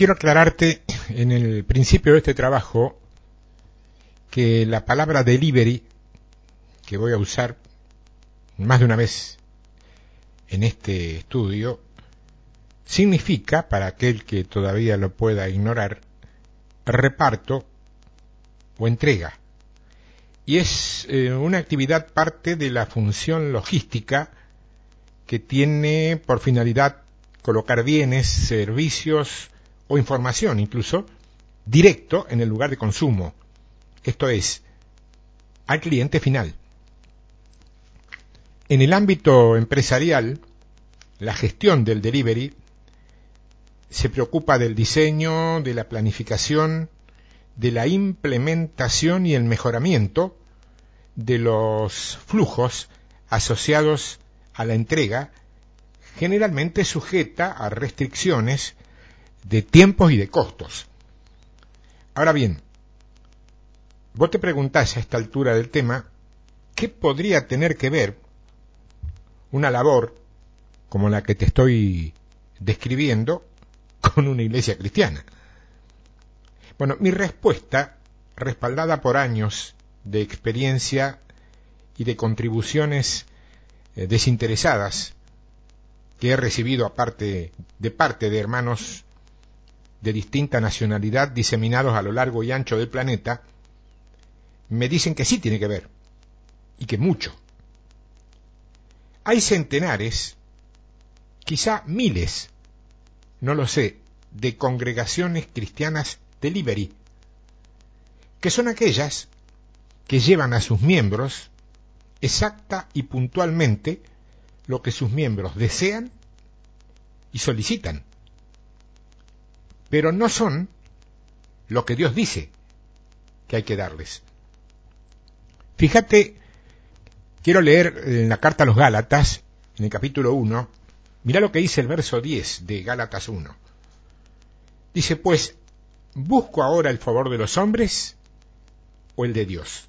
quiero aclararte en el principio de este trabajo que la palabra delivery, que voy a usar más de una vez en este estudio, significa, para aquel que todavía lo pueda ignorar, reparto o entrega. Y es eh, una actividad parte de la función logística que tiene por finalidad colocar bienes, servicios o información incluso directo en el lugar de consumo, esto es, al cliente final. En el ámbito empresarial, la gestión del delivery se preocupa del diseño, de la planificación, de la implementación y el mejoramiento de los flujos asociados a la entrega, generalmente sujeta a restricciones de tiempos y de costos. Ahora bien, vos te preguntás a esta altura del tema, ¿qué podría tener que ver una labor como la que te estoy describiendo con una iglesia cristiana? Bueno, mi respuesta, respaldada por años de experiencia y de contribuciones eh, desinteresadas que he recibido aparte de parte de hermanos de distinta nacionalidad diseminados a lo largo y ancho del planeta, me dicen que sí tiene que ver, y que mucho. Hay centenares, quizá miles, no lo sé, de congregaciones cristianas delivery, que son aquellas que llevan a sus miembros exacta y puntualmente lo que sus miembros desean y solicitan, pero no son lo que Dios dice que hay que darles. Fíjate, quiero leer en la carta a los Gálatas, en el capítulo 1, mira lo que dice el verso 10 de Gálatas 1. Dice, pues, ¿busco ahora el favor de los hombres o el de Dios?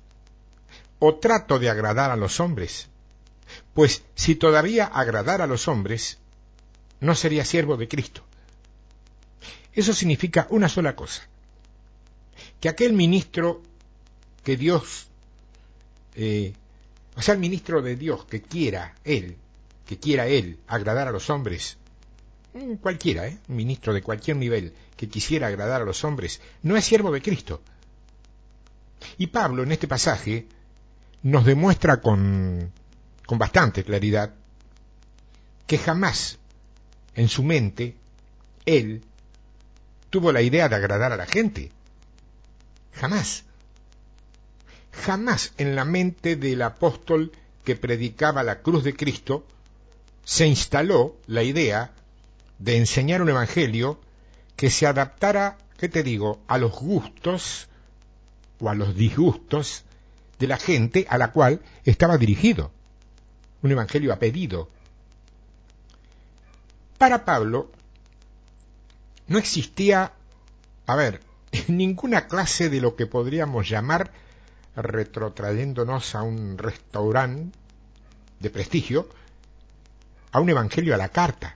¿O trato de agradar a los hombres? Pues si todavía agradara a los hombres, no sería siervo de Cristo. Eso significa una sola cosa, que aquel ministro que Dios, eh, o sea, el ministro de Dios que quiera él, que quiera él agradar a los hombres, mm, cualquiera, ¿eh? un ministro de cualquier nivel que quisiera agradar a los hombres, no es siervo de Cristo. Y Pablo en este pasaje nos demuestra con, con bastante claridad que jamás en su mente él tuvo la idea de agradar a la gente. Jamás. Jamás en la mente del apóstol que predicaba la cruz de Cristo se instaló la idea de enseñar un evangelio que se adaptara, ¿qué te digo?, a los gustos o a los disgustos de la gente a la cual estaba dirigido. Un evangelio a pedido. Para Pablo no existía, a ver, ninguna clase de lo que podríamos llamar, retrotrayéndonos a un restaurante de prestigio, a un evangelio a la carta.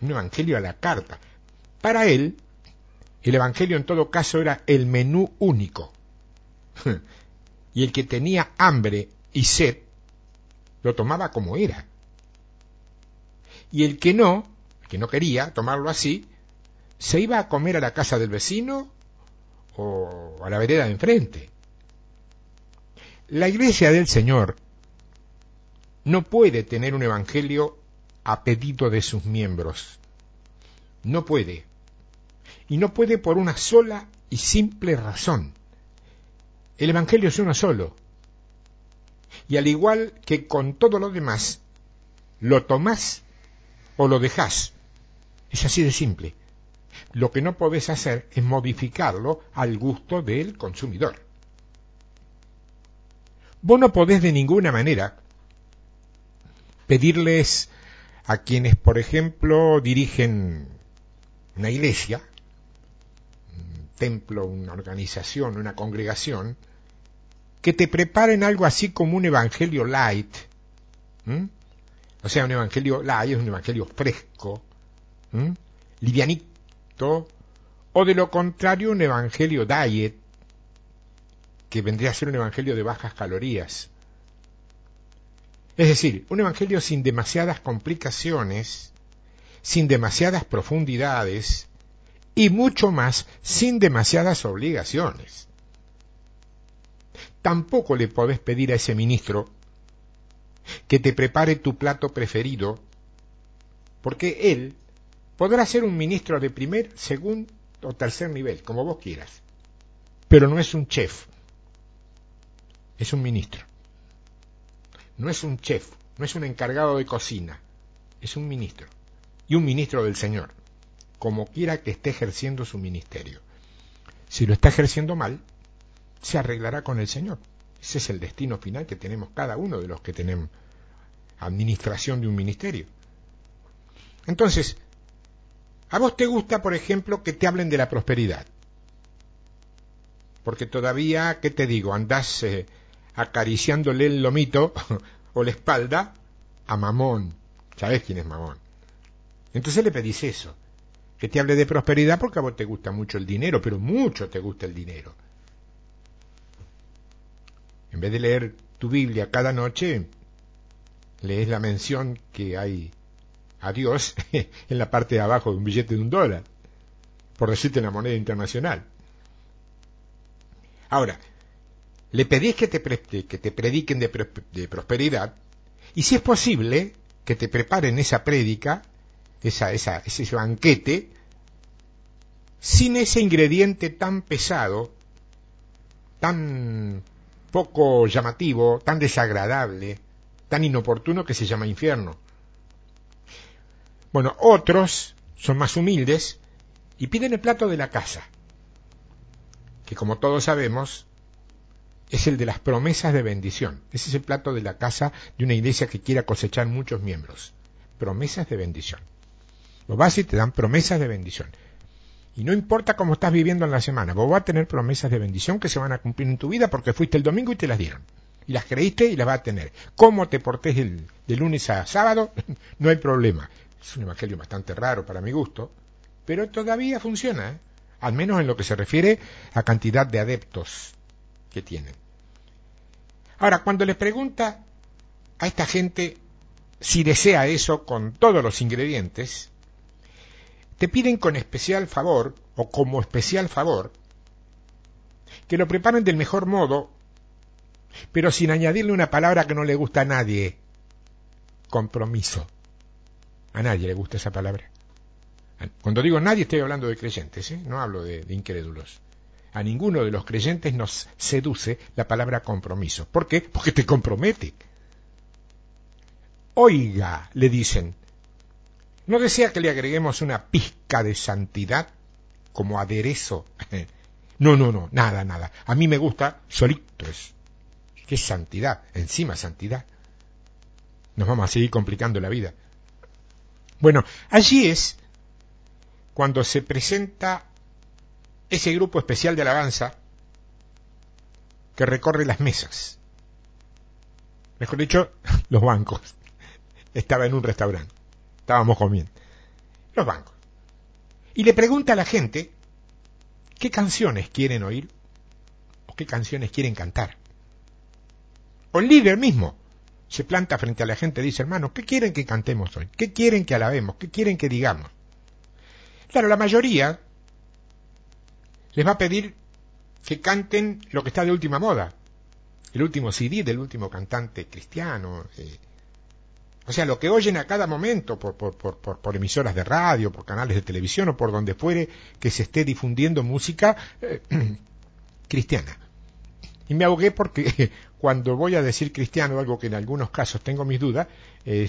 Un evangelio a la carta. Para él, el evangelio en todo caso era el menú único. y el que tenía hambre y sed, lo tomaba como era. Y el que no, que no quería tomarlo así, se iba a comer a la casa del vecino o a la vereda de enfrente. La iglesia del Señor no puede tener un evangelio a pedido de sus miembros. No puede. Y no puede por una sola y simple razón. El evangelio es uno solo. Y al igual que con todo lo demás, lo tomás o lo dejás. Es así de simple. Lo que no podés hacer es modificarlo al gusto del consumidor. Vos no podés de ninguna manera pedirles a quienes, por ejemplo, dirigen una iglesia, un templo, una organización, una congregación, que te preparen algo así como un evangelio light. O sea, un evangelio light es un evangelio fresco, livianito, o de lo contrario un evangelio diet, que vendría a ser un evangelio de bajas calorías. Es decir, un evangelio sin demasiadas complicaciones, sin demasiadas profundidades y mucho más sin demasiadas obligaciones. Tampoco le podés pedir a ese ministro que te prepare tu plato preferido, porque él podrá ser un ministro de primer, segundo o tercer nivel, como vos quieras, pero no es un chef, es un ministro. No es un chef, no es un encargado de cocina, es un ministro. Y un ministro del Señor, como quiera que esté ejerciendo su ministerio. Si lo está ejerciendo mal, se arreglará con el Señor. Ese es el destino final que tenemos cada uno de los que tenemos administración de un ministerio. Entonces, a vos te gusta, por ejemplo, que te hablen de la prosperidad. Porque todavía, ¿qué te digo? Andás eh, acariciándole el lomito o la espalda a Mamón. ¿Sabes quién es Mamón? Entonces le pedís eso, que te hable de prosperidad porque a vos te gusta mucho el dinero, pero mucho te gusta el dinero. En vez de leer tu Biblia cada noche, lees la mención que hay a Dios en la parte de abajo de un billete de un dólar, por decirte la moneda internacional. Ahora, le pedís que te, que te prediquen de, de, prosperidad y si es posible que te preparen esa prédica, esa, esa, ese banquete, sin ese ingrediente tan pesado, tan poco llamativo, tan desagradable, tan inoportuno que se llama infierno. Bueno, otros son más humildes y piden el plato de la casa, que como todos sabemos es el de las promesas de bendición. Ese es el plato de la casa de una iglesia que quiera cosechar muchos miembros. Promesas de bendición. Lo vas y te dan promesas de bendición. Y no importa cómo estás viviendo en la semana, vos vas a tener promesas de bendición que se van a cumplir en tu vida porque fuiste el domingo y te las dieron. Y las creíste y las vas a tener. Cómo te portés el, de lunes a sábado, no hay problema. Es un evangelio bastante raro para mi gusto, pero todavía funciona, ¿eh? al menos en lo que se refiere a cantidad de adeptos que tienen. Ahora, cuando les pregunta a esta gente si desea eso con todos los ingredientes, te piden con especial favor, o como especial favor, que lo preparen del mejor modo, pero sin añadirle una palabra que no le gusta a nadie, compromiso. A nadie le gusta esa palabra. Cuando digo nadie estoy hablando de creyentes, ¿eh? no hablo de incrédulos. A ninguno de los creyentes nos seduce la palabra compromiso. ¿Por qué? Porque te compromete. Oiga, le dicen, ¿no desea que le agreguemos una pizca de santidad como aderezo? No, no, no, nada, nada. A mí me gusta solito. Es, ¿Qué santidad? Encima santidad. Nos vamos a seguir complicando la vida. Bueno, allí es cuando se presenta ese grupo especial de alabanza que recorre las mesas. Mejor dicho, los bancos. Estaba en un restaurante. Estábamos comiendo. Los bancos. Y le pregunta a la gente qué canciones quieren oír o qué canciones quieren cantar. O el líder mismo se planta frente a la gente y dice, hermano, ¿qué quieren que cantemos hoy? ¿Qué quieren que alabemos? ¿Qué quieren que digamos? Claro, la mayoría les va a pedir que canten lo que está de última moda, el último CD del último cantante cristiano. Eh. o sea, lo que oyen a cada momento por, por, por, por, emisoras de radio, por canales de televisión o por donde fuere que se esté difundiendo música eh, cristiana. Y me ahogué porque cuando voy a decir cristiano, algo que en algunos casos tengo mis dudas, eh,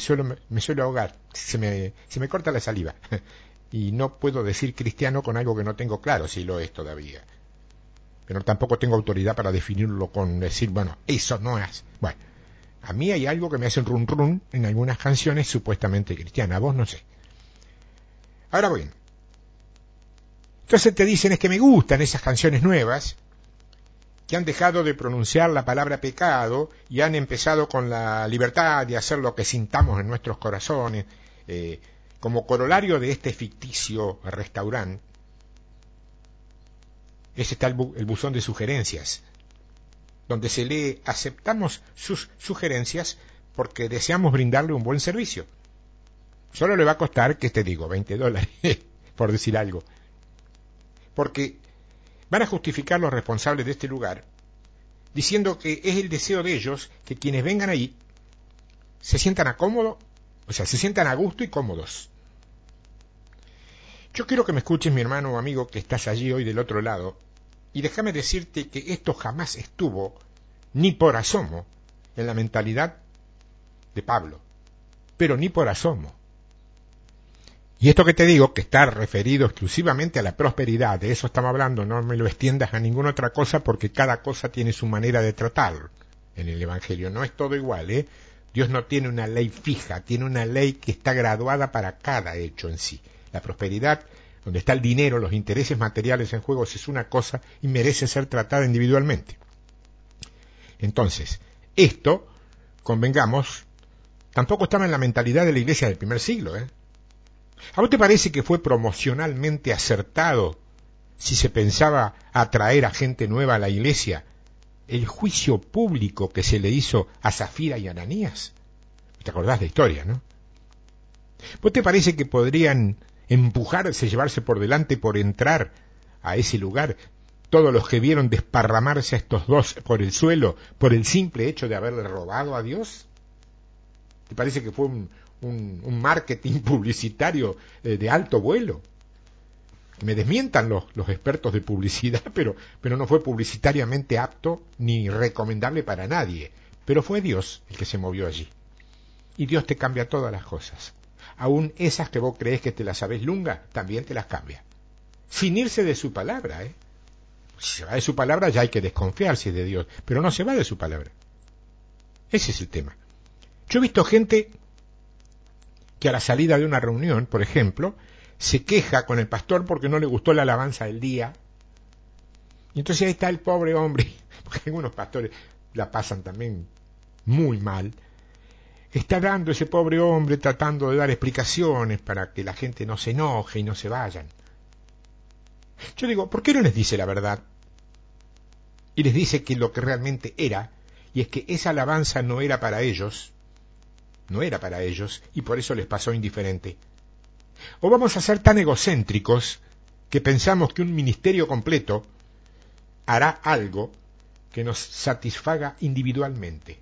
me suelo ahogar, se me, se me corta la saliva y no puedo decir cristiano con algo que no tengo claro si lo es todavía. Pero tampoco tengo autoridad para definirlo con decir, bueno, eso no es. Bueno, a mí hay algo que me hace run run en algunas canciones supuestamente cristianas, a vos no sé. Ahora bien, entonces te dicen es que me gustan esas canciones nuevas, que han dejado de pronunciar la palabra pecado y han empezado con la libertad de hacer lo que sintamos en nuestros corazones, eh, como corolario de este ficticio restaurante, ese está el, el buzón de sugerencias, donde se lee aceptamos sus sugerencias porque deseamos brindarle un buen servicio. Solo le va a costar, que te digo, 20 dólares, por decir algo. Porque van a justificar los responsables de este lugar diciendo que es el deseo de ellos que quienes vengan ahí se sientan a cómodo, o sea, se sientan a gusto y cómodos. Yo quiero que me escuches, mi hermano o amigo, que estás allí hoy del otro lado, y déjame decirte que esto jamás estuvo, ni por asomo, en la mentalidad de Pablo, pero ni por asomo. Y esto que te digo, que está referido exclusivamente a la prosperidad, de eso estamos hablando, no me lo extiendas a ninguna otra cosa porque cada cosa tiene su manera de tratar en el Evangelio. No es todo igual, ¿eh? Dios no tiene una ley fija, tiene una ley que está graduada para cada hecho en sí. La prosperidad, donde está el dinero, los intereses materiales en juego, es una cosa y merece ser tratada individualmente. Entonces, esto, convengamos, tampoco estaba en la mentalidad de la iglesia del primer siglo, ¿eh? ¿A vos te parece que fue promocionalmente acertado si se pensaba atraer a gente nueva a la iglesia el juicio público que se le hizo a Zafira y Ananías? ¿Te acordás de historia, no? ¿Vos te parece que podrían empujarse, llevarse por delante por entrar a ese lugar todos los que vieron desparramarse a estos dos por el suelo por el simple hecho de haberle robado a Dios? ¿Te parece que fue un, un, marketing publicitario eh, de alto vuelo. Me desmientan los, los expertos de publicidad, pero, pero no fue publicitariamente apto ni recomendable para nadie. Pero fue Dios el que se movió allí. Y Dios te cambia todas las cosas. Aún esas que vos crees que te las sabes lunga, también te las cambia. Sin irse de su palabra, ¿eh? Si se va de su palabra ya hay que desconfiarse de Dios, pero no se va de su palabra. Ese es el tema. Yo he visto gente que a la salida de una reunión, por ejemplo, se queja con el pastor porque no le gustó la alabanza del día. Y entonces ahí está el pobre hombre, porque algunos pastores la pasan también muy mal. Está dando ese pobre hombre tratando de dar explicaciones para que la gente no se enoje y no se vayan. Yo digo, ¿por qué no les dice la verdad? Y les dice que lo que realmente era, y es que esa alabanza no era para ellos, no era para ellos y por eso les pasó indiferente. O vamos a ser tan egocéntricos que pensamos que un ministerio completo hará algo que nos satisfaga individualmente.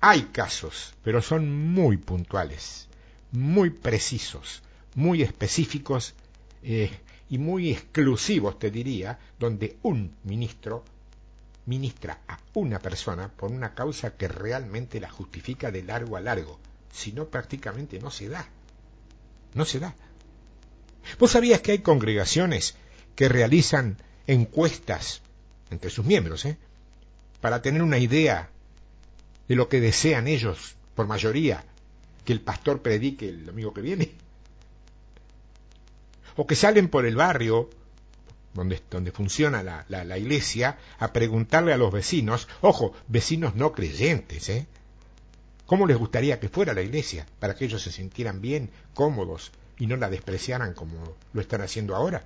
Hay casos, pero son muy puntuales, muy precisos, muy específicos eh, y muy exclusivos, te diría, donde un ministro ministra a una persona por una causa que realmente la justifica de largo a largo, si no prácticamente no se da. No se da. ¿Vos sabías que hay congregaciones que realizan encuestas entre sus miembros, ¿eh? para tener una idea de lo que desean ellos, por mayoría, que el pastor predique el domingo que viene? O que salen por el barrio donde, donde funciona la, la, iglesia, a preguntarle a los vecinos, ojo, vecinos no creyentes, ¿eh? ¿Cómo les gustaría que fuera la iglesia para que ellos se sintieran bien, cómodos y no la despreciaran como lo están haciendo ahora?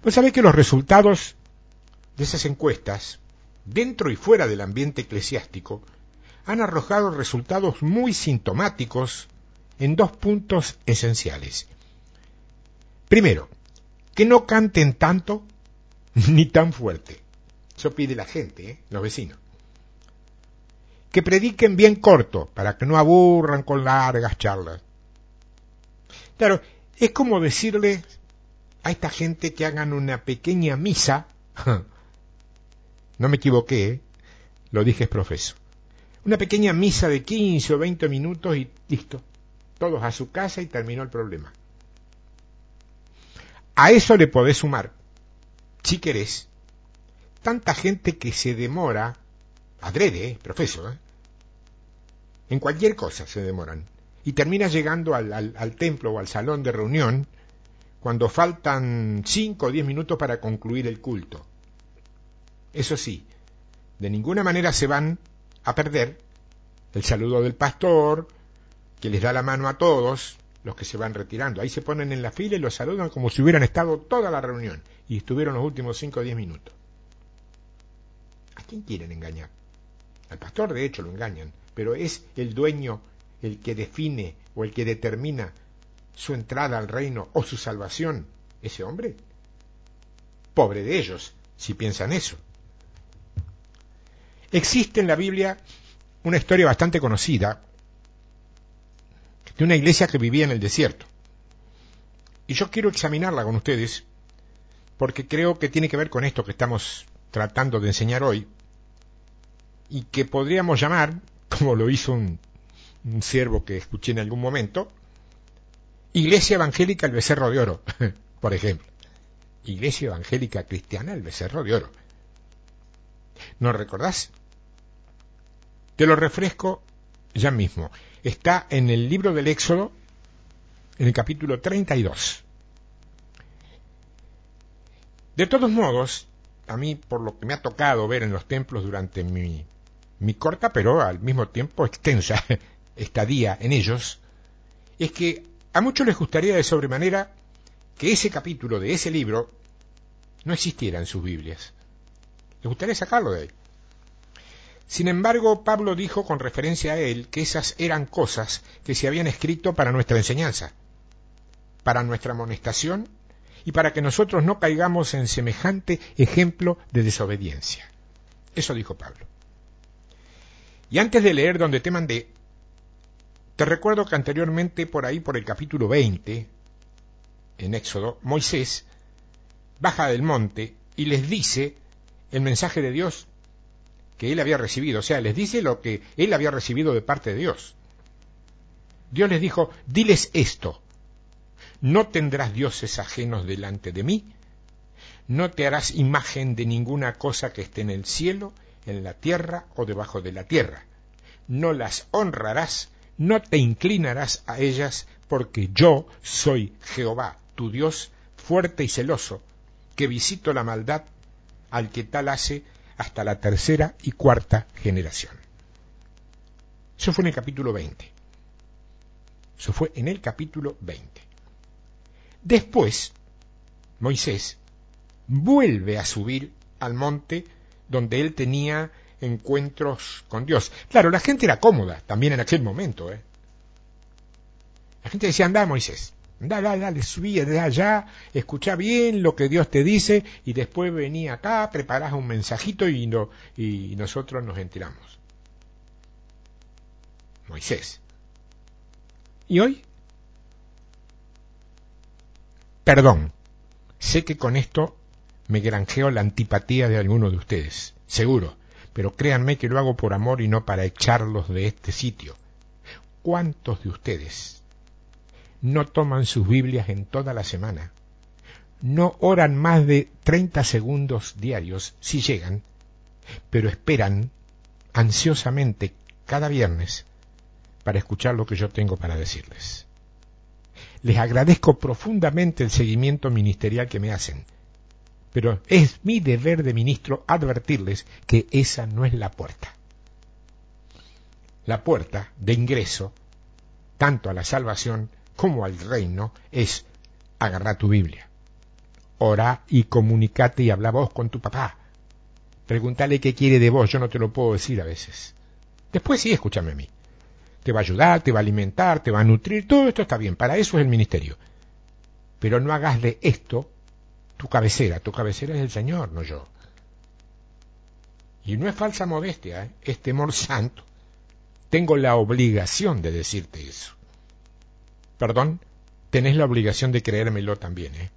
Pues sabe que los resultados de esas encuestas, dentro y fuera del ambiente eclesiástico, han arrojado resultados muy sintomáticos en dos puntos esenciales. Primero, que no canten tanto ni tan fuerte. Eso pide la gente, ¿eh? los vecinos. Que prediquen bien corto, para que no aburran con largas charlas. Claro, es como decirle a esta gente que hagan una pequeña misa. No me equivoqué, ¿eh? lo dije es profeso. Una pequeña misa de 15 o 20 minutos y listo. Todos a su casa y terminó el problema. A eso le podés sumar, si querés, tanta gente que se demora, adrede, eh, profesor, eh, en cualquier cosa se demoran, y termina llegando al, al, templo o al salón de reunión cuando faltan cinco o diez minutos para concluir el culto. Eso sí, de ninguna manera se van a perder el saludo del pastor, que les da la mano a todos los que se van retirando. Ahí se ponen en la fila y los saludan como si hubieran estado toda la reunión y estuvieron los últimos 5 o 10 minutos. ¿A quién quieren engañar? Al pastor, de hecho, lo engañan, pero es el dueño el que define o el que determina su entrada al reino o su salvación, ese hombre. Pobre de ellos, si piensan eso. Existe en la Biblia una historia bastante conocida de una iglesia que vivía en el desierto. Y yo quiero examinarla con ustedes porque creo que tiene que ver con esto que estamos tratando de enseñar hoy y que podríamos llamar, como lo hizo un, siervo que escuché en algún momento, Iglesia Evangélica el Becerro de Oro, por ejemplo. Iglesia Evangélica Cristiana el Becerro de Oro. ¿No recordás? Te lo refresco ya mismo. Está en el libro del Éxodo, en el capítulo 32. De todos modos, a mí, por lo que me ha tocado ver en los templos durante mi, mi corta, pero al mismo tiempo extensa estadía en ellos, es que a muchos les gustaría de sobremanera que ese capítulo de ese libro no existiera en sus Biblias. Les gustaría sacarlo de ahí. Sin embargo, Pablo dijo con referencia a él que esas eran cosas que se habían escrito para nuestra enseñanza, para nuestra amonestación y para que nosotros no caigamos en semejante ejemplo de desobediencia. Eso dijo Pablo. Y antes de leer donde te mandé, te recuerdo que anteriormente por ahí, por el capítulo 20, en Éxodo, Moisés baja del monte y les dice el mensaje de Dios que él había recibido, o sea, les dice lo que él había recibido de parte de Dios. Dios les dijo, diles esto, no tendrás dioses ajenos delante de mí, no te harás imagen de ninguna cosa que esté en el cielo, en la tierra o debajo de la tierra, no las honrarás no te inclinarás a ellas, porque yo soy Jehová, tu Dios, fuerte y celoso, que visito la maldad al que tal hace hasta la tercera y cuarta generación. Eso fue en el capítulo 20. Eso fue en el capítulo 20. Después, Moisés vuelve a subir al monte donde él tenía encuentros con Dios. Claro, la gente era cómoda también en aquel momento. ¿eh? La gente decía, anda Moisés, dale, dale, subí de allá, escucha bien lo que Dios te dice y después venía acá, preparás un mensajito y, no, y nosotros nos enteramos. Moisés. ¿Y hoy? Perdón, sé que con esto me granjeo la antipatía de alguno de ustedes, seguro pero créanme que lo hago por amor y no para echarlos de este sitio. ¿Cuántos de ustedes no toman sus Biblias en toda la semana? No oran más de 30 segundos diarios, si llegan, pero esperan ansiosamente cada viernes para escuchar lo que yo tengo para decirles. Les agradezco profundamente el seguimiento ministerial que me hacen pero es mi deber de ministro advertirles que esa no es la puerta. La puerta de ingreso, tanto a la salvación como al reino, es agarrar tu Biblia. Ora y comunicate y habla vos con tu papá. Pregúntale qué quiere de vos, yo no te lo puedo decir a veces. Después sí, escúchame a mí. Te va a ayudar, te va a alimentar, te va a nutrir, todo esto está bien, para eso es el ministerio. Pero no hagas de esto tu cabecera, tu cabecera es el Señor, no yo. Y no es falsa modestia, ¿eh? es temor santo. Tengo la obligación de decirte eso. Perdón, tenés la obligación de creérmelo también, ¿eh?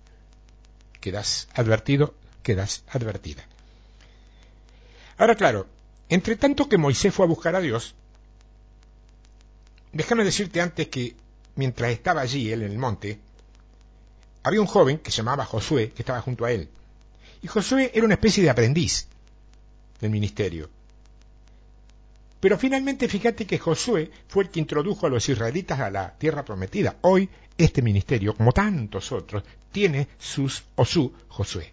Quedas advertido, quedas advertida. Ahora, claro, entre tanto que Moisés fue a buscar a Dios, déjame decirte antes que mientras estaba allí, él en el monte, había un joven que se llamaba Josué, que estaba junto a él. Y Josué era una especie de aprendiz del ministerio. Pero finalmente fíjate que Josué fue el que introdujo a los israelitas a la tierra prometida. Hoy este ministerio, como tantos otros, tiene sus o su Josué.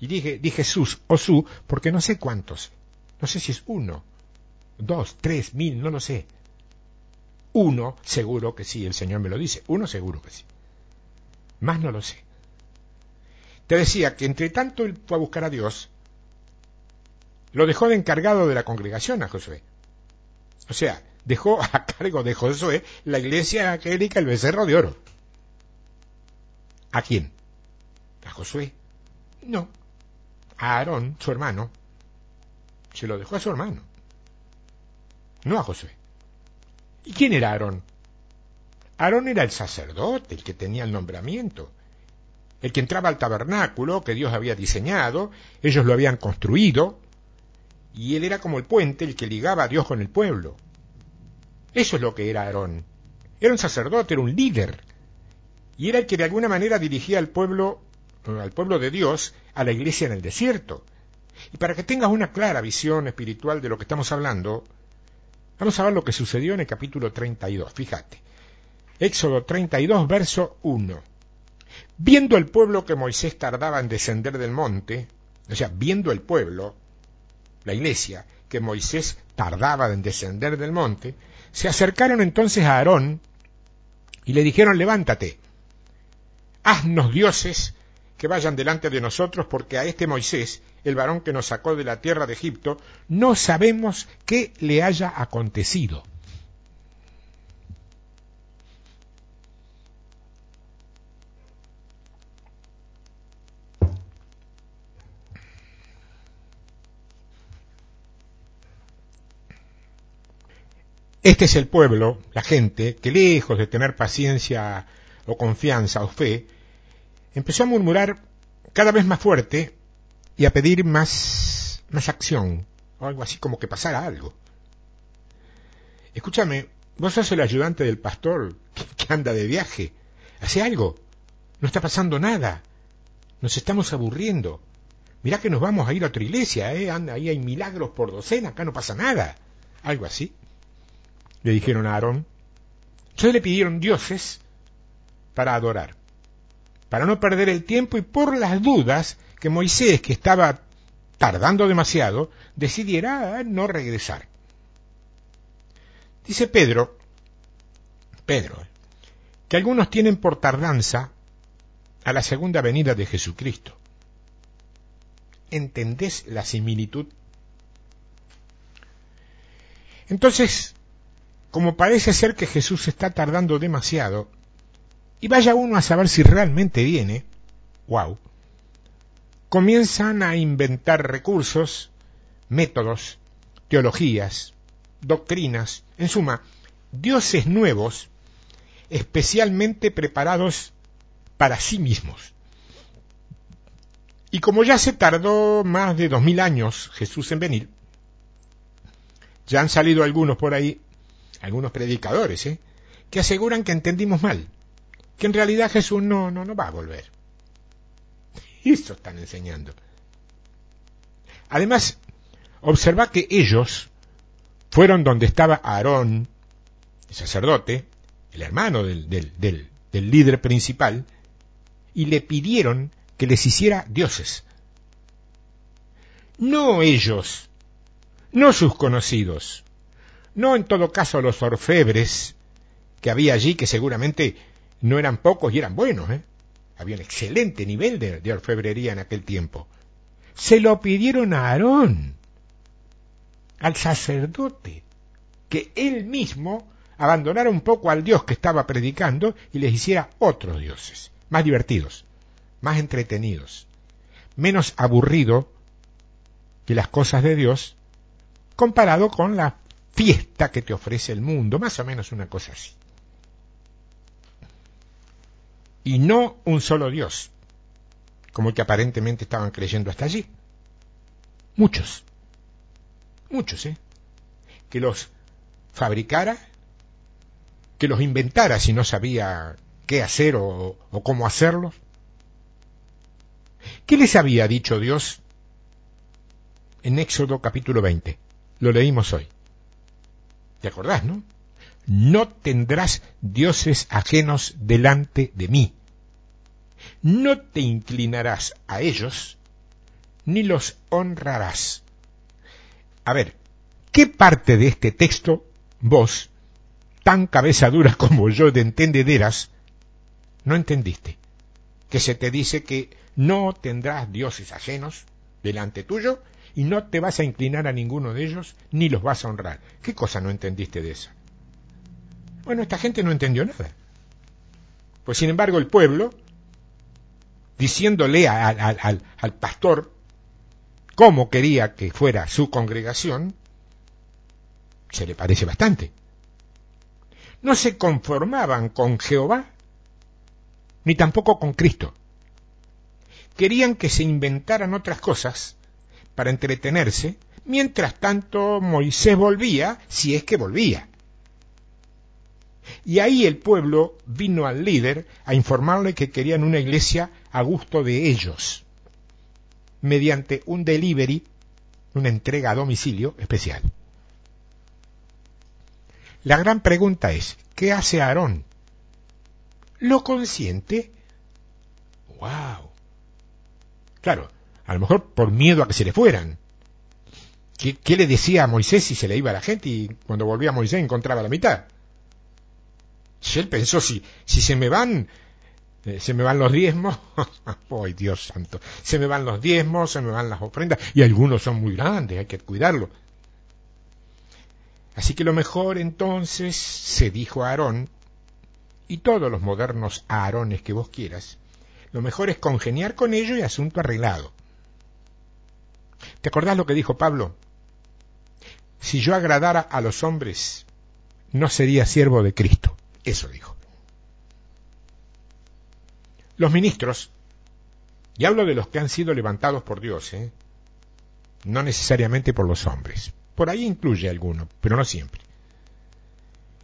Y dije, dije sus o su porque no sé cuántos. No sé si es uno, dos, tres, mil, no lo sé. Uno, seguro que sí, el Señor me lo dice. Uno, seguro que sí. Más no lo sé. Te decía que entre tanto él fue a buscar a Dios, lo dejó de encargado de la congregación a Josué. O sea, dejó a cargo de Josué la iglesia angélica el becerro de oro. ¿A quién? ¿A Josué? No. A Aarón, su hermano. Se lo dejó a su hermano. No a Josué. ¿Y quién era Aarón? Aarón era el sacerdote, el que tenía el nombramiento, el que entraba al tabernáculo que Dios había diseñado, ellos lo habían construido, y él era como el puente, el que ligaba a Dios con el pueblo. Eso es lo que era Aarón. Era un sacerdote, era un líder, y era el que de alguna manera dirigía al pueblo, al pueblo de Dios, a la iglesia en el desierto. Y para que tengas una clara visión espiritual de lo que estamos hablando, vamos a ver lo que sucedió en el capítulo 32. Fíjate. Éxodo 32, verso 1. Viendo el pueblo que Moisés tardaba en descender del monte, o sea, viendo el pueblo, la iglesia, que Moisés tardaba en descender del monte, se acercaron entonces a Aarón y le dijeron, levántate, haznos dioses que vayan delante de nosotros, porque a este Moisés, el varón que nos sacó de la tierra de Egipto, no sabemos qué le haya acontecido. Este es el pueblo, la gente, que lejos de tener paciencia o confianza o fe, empezó a murmurar cada vez más fuerte y a pedir más, más acción, o algo así como que pasara algo. Escúchame, vos sos el ayudante del pastor que anda de viaje. Hace algo. No está pasando nada. Nos estamos aburriendo. Mirá que nos vamos a ir a otra iglesia, ¿eh? Anda, ahí hay milagros por docena, acá no pasa nada. Algo así le dijeron a Aarón. Entonces le pidieron dioses para adorar, para no perder el tiempo y por las dudas que Moisés, que estaba tardando demasiado, decidiera no regresar. Dice Pedro, Pedro, que algunos tienen por tardanza a la segunda venida de Jesucristo. ¿Entendés la similitud? Entonces, como parece ser que Jesús está tardando demasiado, y vaya uno a saber si realmente viene, wow, comienzan a inventar recursos, métodos, teologías, doctrinas, en suma, dioses nuevos, especialmente preparados para sí mismos. Y como ya se tardó más de dos mil años Jesús en venir, ya han salido algunos por ahí algunos predicadores, ¿eh? que aseguran que entendimos mal, que en realidad Jesús no, no, no va a volver. Eso están enseñando. Además, observa que ellos fueron donde estaba Aarón, el sacerdote, el hermano del, del, del, del líder principal, y le pidieron que les hiciera dioses. No ellos, no sus conocidos, no en todo caso los orfebres que había allí, que seguramente no eran pocos y eran buenos, ¿eh? había un excelente nivel de, de orfebrería en aquel tiempo. Se lo pidieron a Aarón, al sacerdote, que él mismo abandonara un poco al Dios que estaba predicando y les hiciera otros dioses, más divertidos, más entretenidos, menos aburrido que las cosas de Dios, comparado con la fiesta que te ofrece el mundo, más o menos una cosa así. Y no un solo Dios, como el que aparentemente estaban creyendo hasta allí. Muchos, muchos, ¿eh? Que los fabricara, que los inventara si no sabía qué hacer o, o cómo hacerlos. ¿Qué les había dicho Dios en Éxodo capítulo 20? Lo leímos hoy. ¿Te acordás, no? No tendrás dioses ajenos delante de mí. No te inclinarás a ellos, ni los honrarás. A ver, ¿qué parte de este texto vos tan cabeza dura como yo de entendederas, no entendiste que se te dice que no tendrás dioses ajenos delante tuyo y no te vas a inclinar a ninguno de ellos ni los vas a honrar. ¿Qué cosa no entendiste de eso? Bueno, esta gente no entendió nada. Pues sin embargo el pueblo, diciéndole al, al pastor cómo quería que fuera su congregación, se le parece bastante. No se conformaban con Jehová, ni tampoco con Cristo. Querían que se inventaran otras cosas para entretenerse, mientras tanto Moisés volvía, si es que volvía. Y ahí el pueblo vino al líder a informarle que querían una iglesia a gusto de ellos, mediante un delivery, una entrega a domicilio especial. La gran pregunta es, ¿qué hace Aarón? ¿Lo consiente? ¡Wow! Claro, a lo mejor por miedo a que se le fueran. ¿Qué, le decía a Moisés si se le iba a la gente y cuando volvía a Moisés encontraba la mitad? Si él pensó, si, si se me van, eh, se me van los diezmos, ¡ay Dios santo! Se me van los diezmos, se me van las ofrendas, y algunos son muy grandes, hay que cuidarlos. Así que lo mejor entonces, se dijo a Aarón, y todos los modernos Aarones que vos quieras, lo mejor es congeniar con ellos y asunto arreglado. ¿Te acordás lo que dijo Pablo? Si yo agradara a los hombres, no sería siervo de Cristo. Eso dijo. Los ministros, y hablo de los que han sido levantados por Dios, ¿eh? no necesariamente por los hombres. Por ahí incluye alguno, pero no siempre.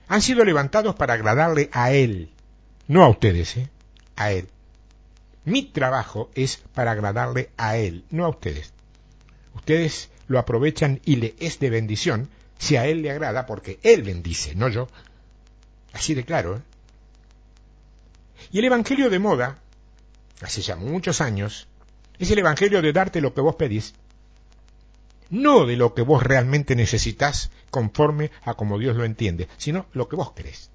Han sido levantados para agradarle a Él, no a ustedes, ¿eh? a Él. Mi trabajo es para agradarle a Él, no a ustedes. Ustedes lo aprovechan y le es de bendición si a Él le agrada, porque Él bendice, no yo. Así de claro. ¿eh? Y el Evangelio de moda, hace ya muchos años, es el Evangelio de darte lo que vos pedís, no de lo que vos realmente necesitas conforme a como Dios lo entiende, sino lo que vos crees.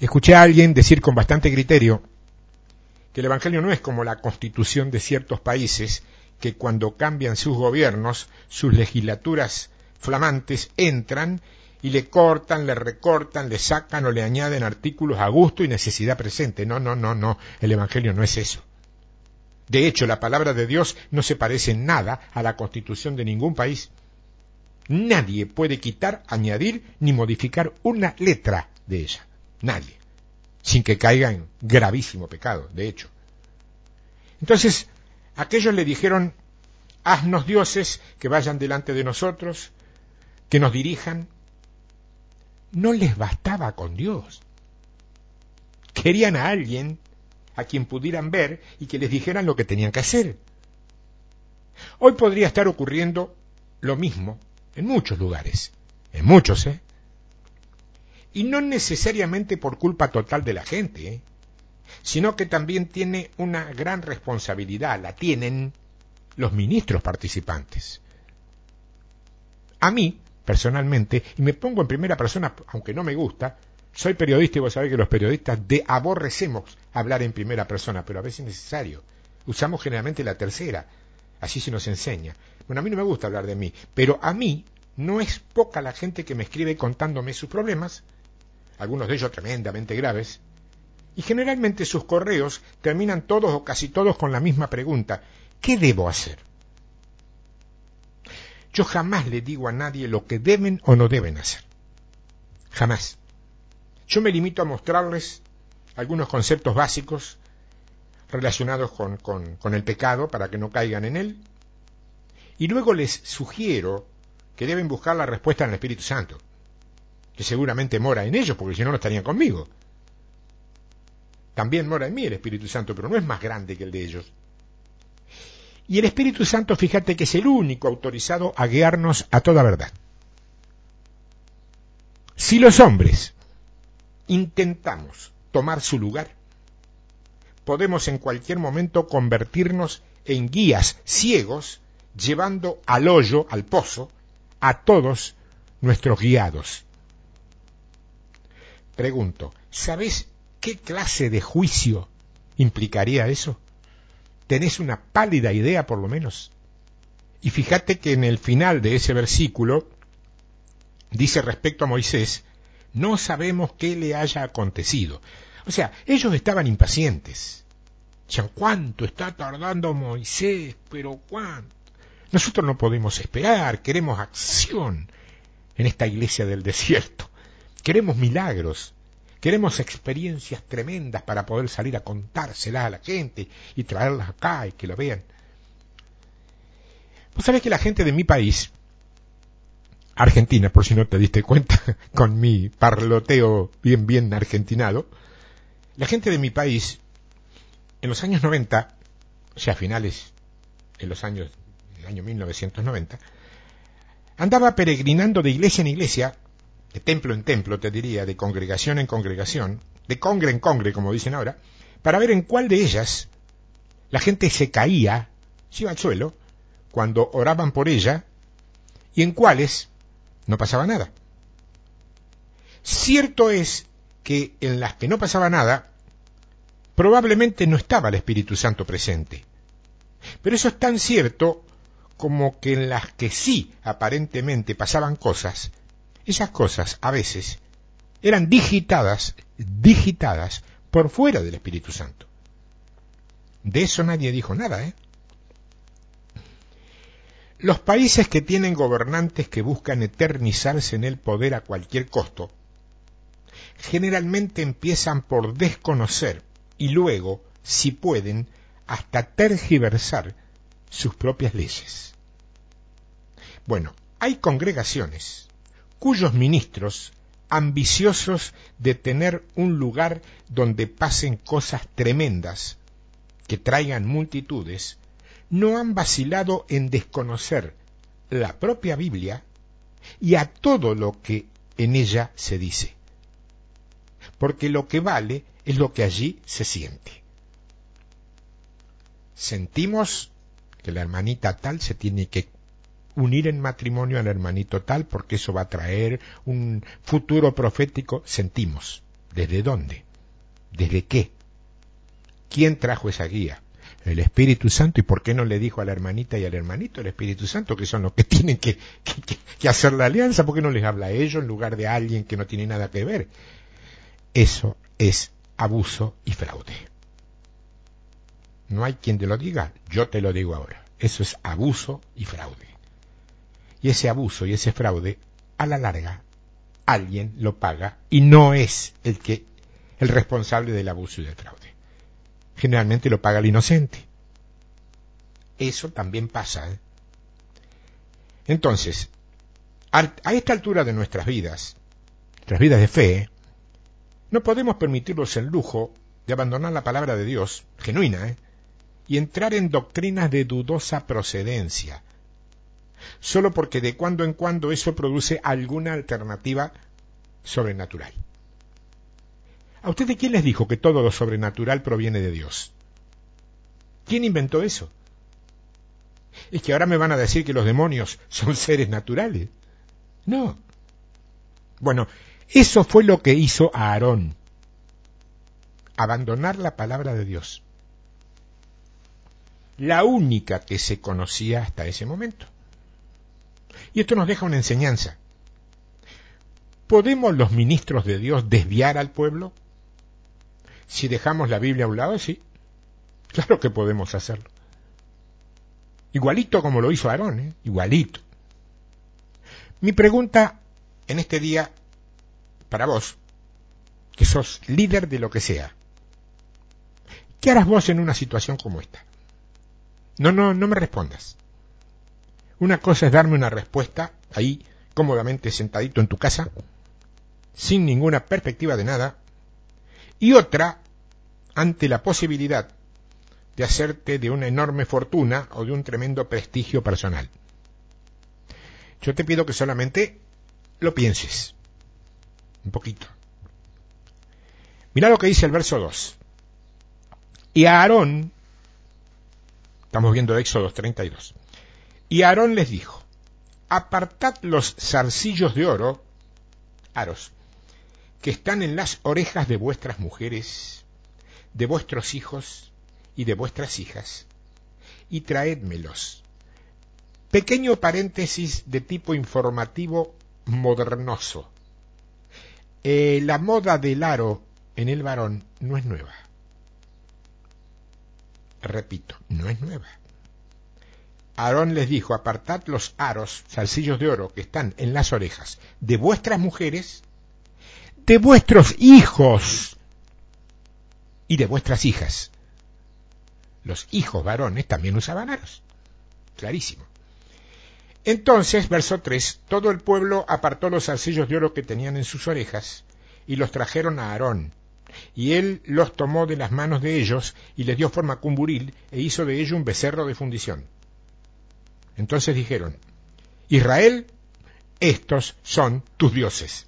Escuché a alguien decir con bastante criterio que el Evangelio no es como la constitución de ciertos países que cuando cambian sus gobiernos, sus legislaturas flamantes entran y le cortan, le recortan, le sacan o le añaden artículos a gusto y necesidad presente. No, no, no, no. El Evangelio no es eso. De hecho, la palabra de Dios no se parece en nada a la constitución de ningún país. Nadie puede quitar, añadir ni modificar una letra de ella. Nadie. Sin que caiga en gravísimo pecado, de hecho. Entonces, aquellos le dijeron, haznos dioses que vayan delante de nosotros, que nos dirijan, no les bastaba con Dios. Querían a alguien a quien pudieran ver y que les dijeran lo que tenían que hacer. Hoy podría estar ocurriendo lo mismo en muchos lugares, en muchos, ¿eh? Y no necesariamente por culpa total de la gente, ¿eh? Sino que también tiene una gran responsabilidad, la tienen los ministros participantes. A mí, personalmente, y me pongo en primera persona, aunque no me gusta, soy periodista y vos sabés que los periodistas de aborrecemos hablar en primera persona, pero a veces es necesario. Usamos generalmente la tercera, así se nos enseña. Bueno, a mí no me gusta hablar de mí, pero a mí no es poca la gente que me escribe contándome sus problemas, algunos de ellos tremendamente graves, y generalmente sus correos terminan todos o casi todos con la misma pregunta, ¿qué debo hacer? Yo jamás le digo a nadie lo que deben o no deben hacer. Jamás. Yo me limito a mostrarles algunos conceptos básicos relacionados con, el pecado para que no caigan en él. Y luego les sugiero que deben buscar la respuesta en el Espíritu Santo, que seguramente mora en ellos, porque si no, no estarían conmigo. También mora en mí el Espíritu Santo, pero no es más grande que el de ellos. Y el Espíritu Santo, fíjate que es el único autorizado a guiarnos a toda verdad. Si los hombres intentamos tomar su lugar, podemos en cualquier momento convertirnos en guías ciegos, llevando al hoyo, al pozo, a todos nuestros guiados. pregunto, ¿sabes qué clase de juicio implicaría eso? ¿Tenés una pálida idea por lo menos? Y fíjate que en el final de ese versículo dice respecto a Moisés, no sabemos qué le haya acontecido. O sea, ellos estaban impacientes. Decían, ¿cuánto está tardando Moisés? Pero ¿cuánto? Nosotros no podemos esperar, queremos acción en esta iglesia del desierto. Queremos milagros, queremos experiencias tremendas para poder salir a contárselas a la gente y traerlas acá y que lo vean. Vos sabés que la gente de mi país, Argentina, por si no te diste cuenta, con mi parloteo bien, bien argentinado, la gente de mi país, en los años 90, o sea, a finales de los años el año 1990, andaba peregrinando de iglesia en iglesia, de templo en templo, te diría, de congregación en congregación, de congre en congre, como dicen ahora, para ver en cuál de ellas la gente se caía, se iba al suelo, cuando oraban por ella, y en cuáles no pasaba nada. Cierto es que en las que no pasaba nada, probablemente no estaba el Espíritu Santo presente. Pero eso es tan cierto como que en las que sí aparentemente pasaban cosas, esas cosas a veces eran digitadas, digitadas por fuera del Espíritu Santo. De eso nadie dijo nada, ¿eh? Los países que tienen gobernantes que buscan eternizarse en el poder a cualquier costo, generalmente empiezan por desconocer y luego, si pueden, hasta tergiversar sus propias leyes. Bueno, hay congregaciones cuyos ministros, ambiciosos de tener un lugar donde pasen cosas tremendas, que traigan multitudes, no han vacilado en desconocer la propia Biblia y a todo lo que en ella se dice. Porque lo que vale es lo que allí se siente. Sentimos que la hermanita tal se tiene que unir en matrimonio al hermanito tal porque eso va a traer un futuro profético, sentimos. ¿Desde dónde? ¿Desde qué? ¿Quién trajo esa guía? El Espíritu Santo. ¿Y por qué no le dijo a la hermanita y al hermanito el Espíritu Santo que son los que tienen que, hacer la alianza? ¿Por qué no les habla a ellos en lugar de a alguien que no tiene nada que ver? Eso es abuso y fraude. No hay quien te lo diga, yo te lo digo ahora. Eso es abuso y fraude. Y ese abuso y ese fraude, a la larga, alguien lo paga y no es el que el responsable del abuso y del fraude. Generalmente lo paga el inocente. Eso también pasa. ¿eh? Entonces, a esta altura de nuestras vidas, nuestras vidas de fe, no podemos permitirnos el lujo de abandonar la palabra de Dios, genuina, ¿eh? y entrar en doctrinas de dudosa procedencia, solo porque de cuando en cuando eso produce alguna alternativa sobrenatural. ¿A ustedes quién les dijo que todo lo sobrenatural proviene de Dios? ¿Quién inventó eso? Es que ahora me van a decir que los demonios son seres naturales. No. Bueno, eso fue lo que hizo a Aarón. Abandonar la palabra de Dios. La única que se conocía hasta ese momento. Y esto nos deja una enseñanza. ¿Podemos los ministros de Dios desviar al pueblo? Si dejamos la Biblia a un lado, sí. Claro que podemos hacerlo. Igualito como lo hizo Aarón, ¿eh? igualito. Mi pregunta en este día para vos, que sos líder de lo que sea, ¿qué harás vos en una situación como esta? No, no, no me respondas. Una cosa es darme una respuesta ahí cómodamente sentadito en tu casa, sin ninguna perspectiva de nada, y otra ante la posibilidad de hacerte de una enorme fortuna o de un tremendo prestigio personal. Yo te pido que solamente lo pienses. Un poquito. Mira lo que dice el verso 2. Y a Aarón, estamos viendo Éxodo 32, y Aarón les dijo, apartad los zarcillos de oro, aros, que están en las orejas de vuestras mujeres, de vuestros hijos y de vuestras hijas, y traédmelos. Pequeño paréntesis de tipo informativo modernoso. Eh, la moda del aro en el varón no es nueva. Repito, no es nueva. Aarón les dijo, apartad los aros, salsillos de oro que están en las orejas de vuestras mujeres, de vuestros hijos y de vuestras hijas. Los hijos varones también usaban aros. Clarísimo. Entonces, verso 3, todo el pueblo apartó los salsillos de oro que tenían en sus orejas y los trajeron a Aarón. Y él los tomó de las manos de ellos y les dio forma cumburil e hizo de ello un becerro de fundición. Entonces dijeron, Israel, estos son tus dioses,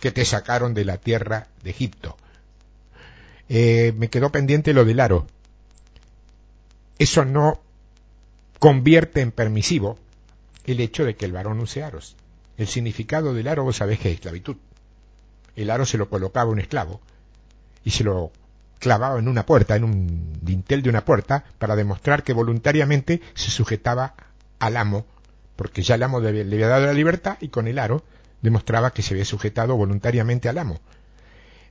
que te sacaron de la tierra de Egipto. Eh, me quedó pendiente lo del aro. Eso no convierte en permisivo el hecho de que el varón use aros. El significado del aro, vos sabés que es esclavitud. El aro se lo colocaba un esclavo y se lo clavaba en una puerta, en un dintel de una puerta, para demostrar que voluntariamente se sujetaba al amo, porque ya el amo le había dado la libertad y con el aro demostraba que se había sujetado voluntariamente al amo.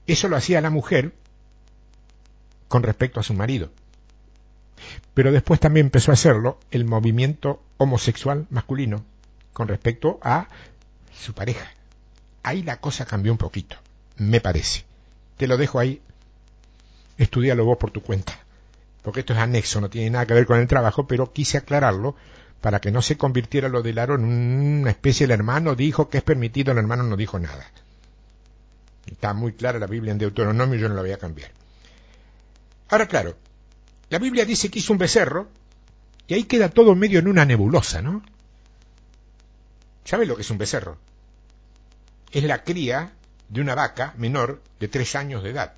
Eso lo hacía la mujer con respecto a su marido. Pero después también empezó a hacerlo el movimiento homosexual masculino con respecto a su pareja. Ahí la cosa cambió un poquito, me parece. Te lo dejo ahí estudialo vos por tu cuenta. Porque esto es anexo, no tiene nada que ver con el trabajo, pero quise aclararlo para que no se convirtiera lo del aro en una especie de hermano dijo que es permitido, el hermano no dijo nada. Está muy clara la Biblia en Deuteronomio, yo no la voy a cambiar. Ahora, claro, la Biblia dice que hizo un becerro y ahí queda todo medio en una nebulosa, ¿no? ¿Sabe lo que es un becerro? Es la cría de una vaca menor de tres años de edad.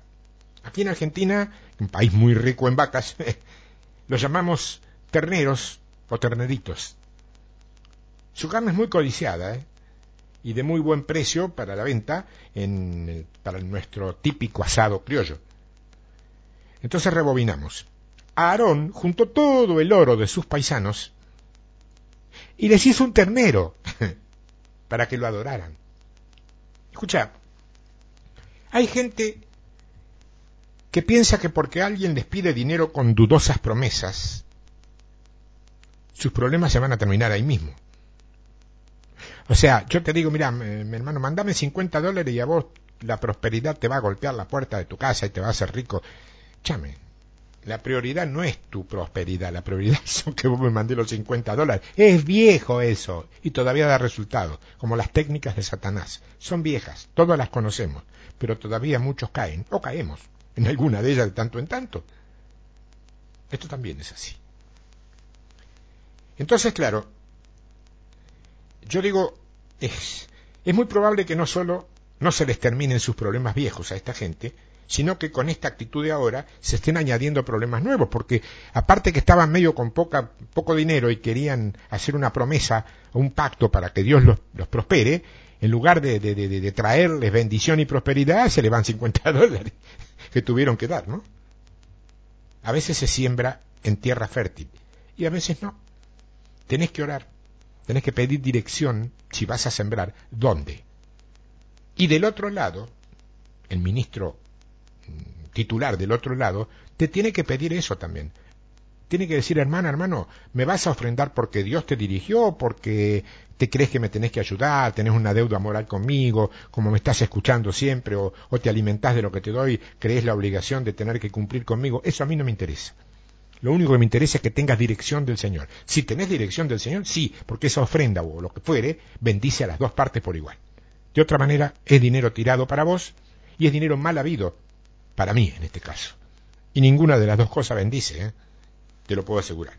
Aquí en Argentina, un país muy rico en vacas, los llamamos terneros o terneritos. Su carne es muy codiciada ¿eh? y de muy buen precio para la venta en, para nuestro típico asado criollo. Entonces rebobinamos. Aarón juntó todo el oro de sus paisanos y les hizo un ternero para que lo adoraran. Escucha, hay gente que piensa que porque alguien les pide dinero con dudosas promesas, sus problemas se van a terminar ahí mismo. O sea, yo te digo, mira, mi, hermano, mandame 50 dólares y a vos la prosperidad te va a golpear la puerta de tu casa y te va a hacer rico. Chame, la prioridad no es tu prosperidad, la prioridad es que vos me mandé los 50 dólares. Es viejo eso y todavía da resultado, como las técnicas de Satanás. Son viejas, todas las conocemos, pero todavía muchos caen o caemos en alguna de ellas de tanto en tanto. Esto también es así. Entonces, claro, yo digo, es, es muy probable que no solo no se les terminen sus problemas viejos a esta gente, sino que con esta actitud de ahora se estén añadiendo problemas nuevos, porque aparte que estaban medio con poca, poco dinero y querían hacer una promesa o un pacto para que Dios los, los prospere, en lugar de, de, de, traerles bendición y prosperidad, se le van 50 dólares que tuvieron que dar, ¿no? A veces se siembra en tierra fértil y a veces no. Tenés que orar, tenés que pedir dirección si vas a sembrar, ¿dónde? Y del otro lado, el ministro mm, titular del otro lado, te tiene que pedir eso también tiene que decir, hermana, hermano, me vas a ofrendar porque Dios te dirigió, porque te crees que me tenés que ayudar, tenés una deuda moral conmigo, como me estás escuchando siempre, o, o te alimentás de lo que te doy, crees la obligación de tener que cumplir conmigo. Eso a mí no me interesa. Lo único que me interesa es que tengas dirección del Señor. Si tenés dirección del Señor, sí, porque esa ofrenda o lo que fuere bendice a las dos partes por igual. De otra manera, es dinero tirado para vos y es dinero mal habido para mí en este caso. Y ninguna de las dos cosas bendice. ¿eh? Te lo puedo asegurar.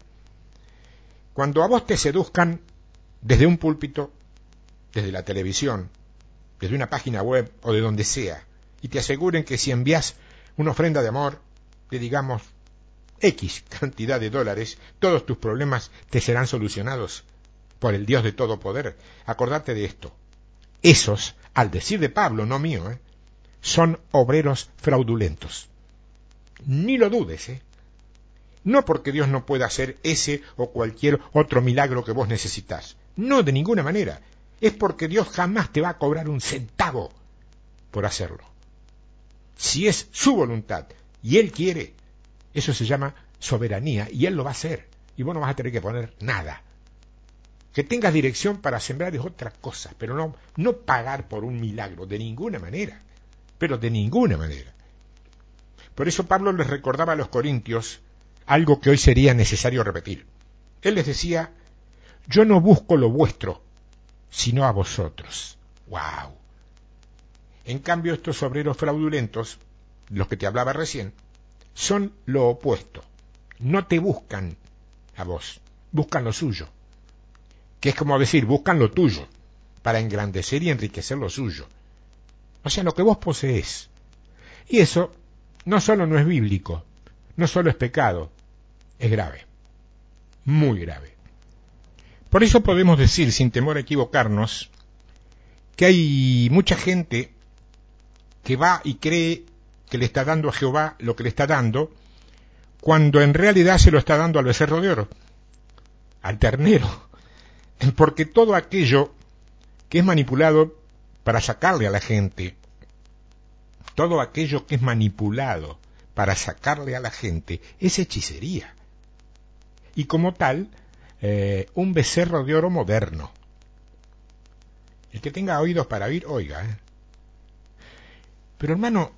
Cuando a vos te seduzcan desde un púlpito, desde la televisión, desde una página web o de donde sea, y te aseguren que si envías una ofrenda de amor, de digamos X cantidad de dólares, todos tus problemas te serán solucionados por el Dios de todo poder. Acordate de esto. Esos, al decir de Pablo, no mío, ¿eh? son obreros fraudulentos. Ni lo dudes, ¿eh? No porque Dios no pueda hacer ese o cualquier otro milagro que vos necesitas. No, de ninguna manera. Es porque Dios jamás te va a cobrar un centavo por hacerlo. Si es su voluntad y Él quiere, eso se llama soberanía y Él lo va a hacer. Y vos no vas a tener que poner nada. Que tengas dirección para sembrar es otra cosa, pero no, no pagar por un milagro, de ninguna manera. Pero de ninguna manera. Por eso Pablo les recordaba a los corintios algo que hoy sería necesario repetir. Él les decía, yo no busco lo vuestro, sino a vosotros. ¡Wow! En cambio, estos obreros fraudulentos, los que te hablaba recién, son lo opuesto. No te buscan a vos, buscan lo suyo. Que es como decir, buscan lo tuyo, para engrandecer y enriquecer lo suyo. O sea, lo que vos poseés. Y eso no solo no es bíblico, no solo es pecado, es grave, muy grave. Por eso podemos decir, sin temor a equivocarnos, que hay mucha gente que va y cree que le está dando a Jehová lo que le está dando, cuando en realidad se lo está dando al becerro de oro, al ternero, porque todo aquello que es manipulado para sacarle a la gente, todo aquello que es manipulado para sacarle a la gente es hechicería y como tal eh, un becerro de oro moderno. El que tenga oídos para oír, oiga. ¿eh? Pero hermano,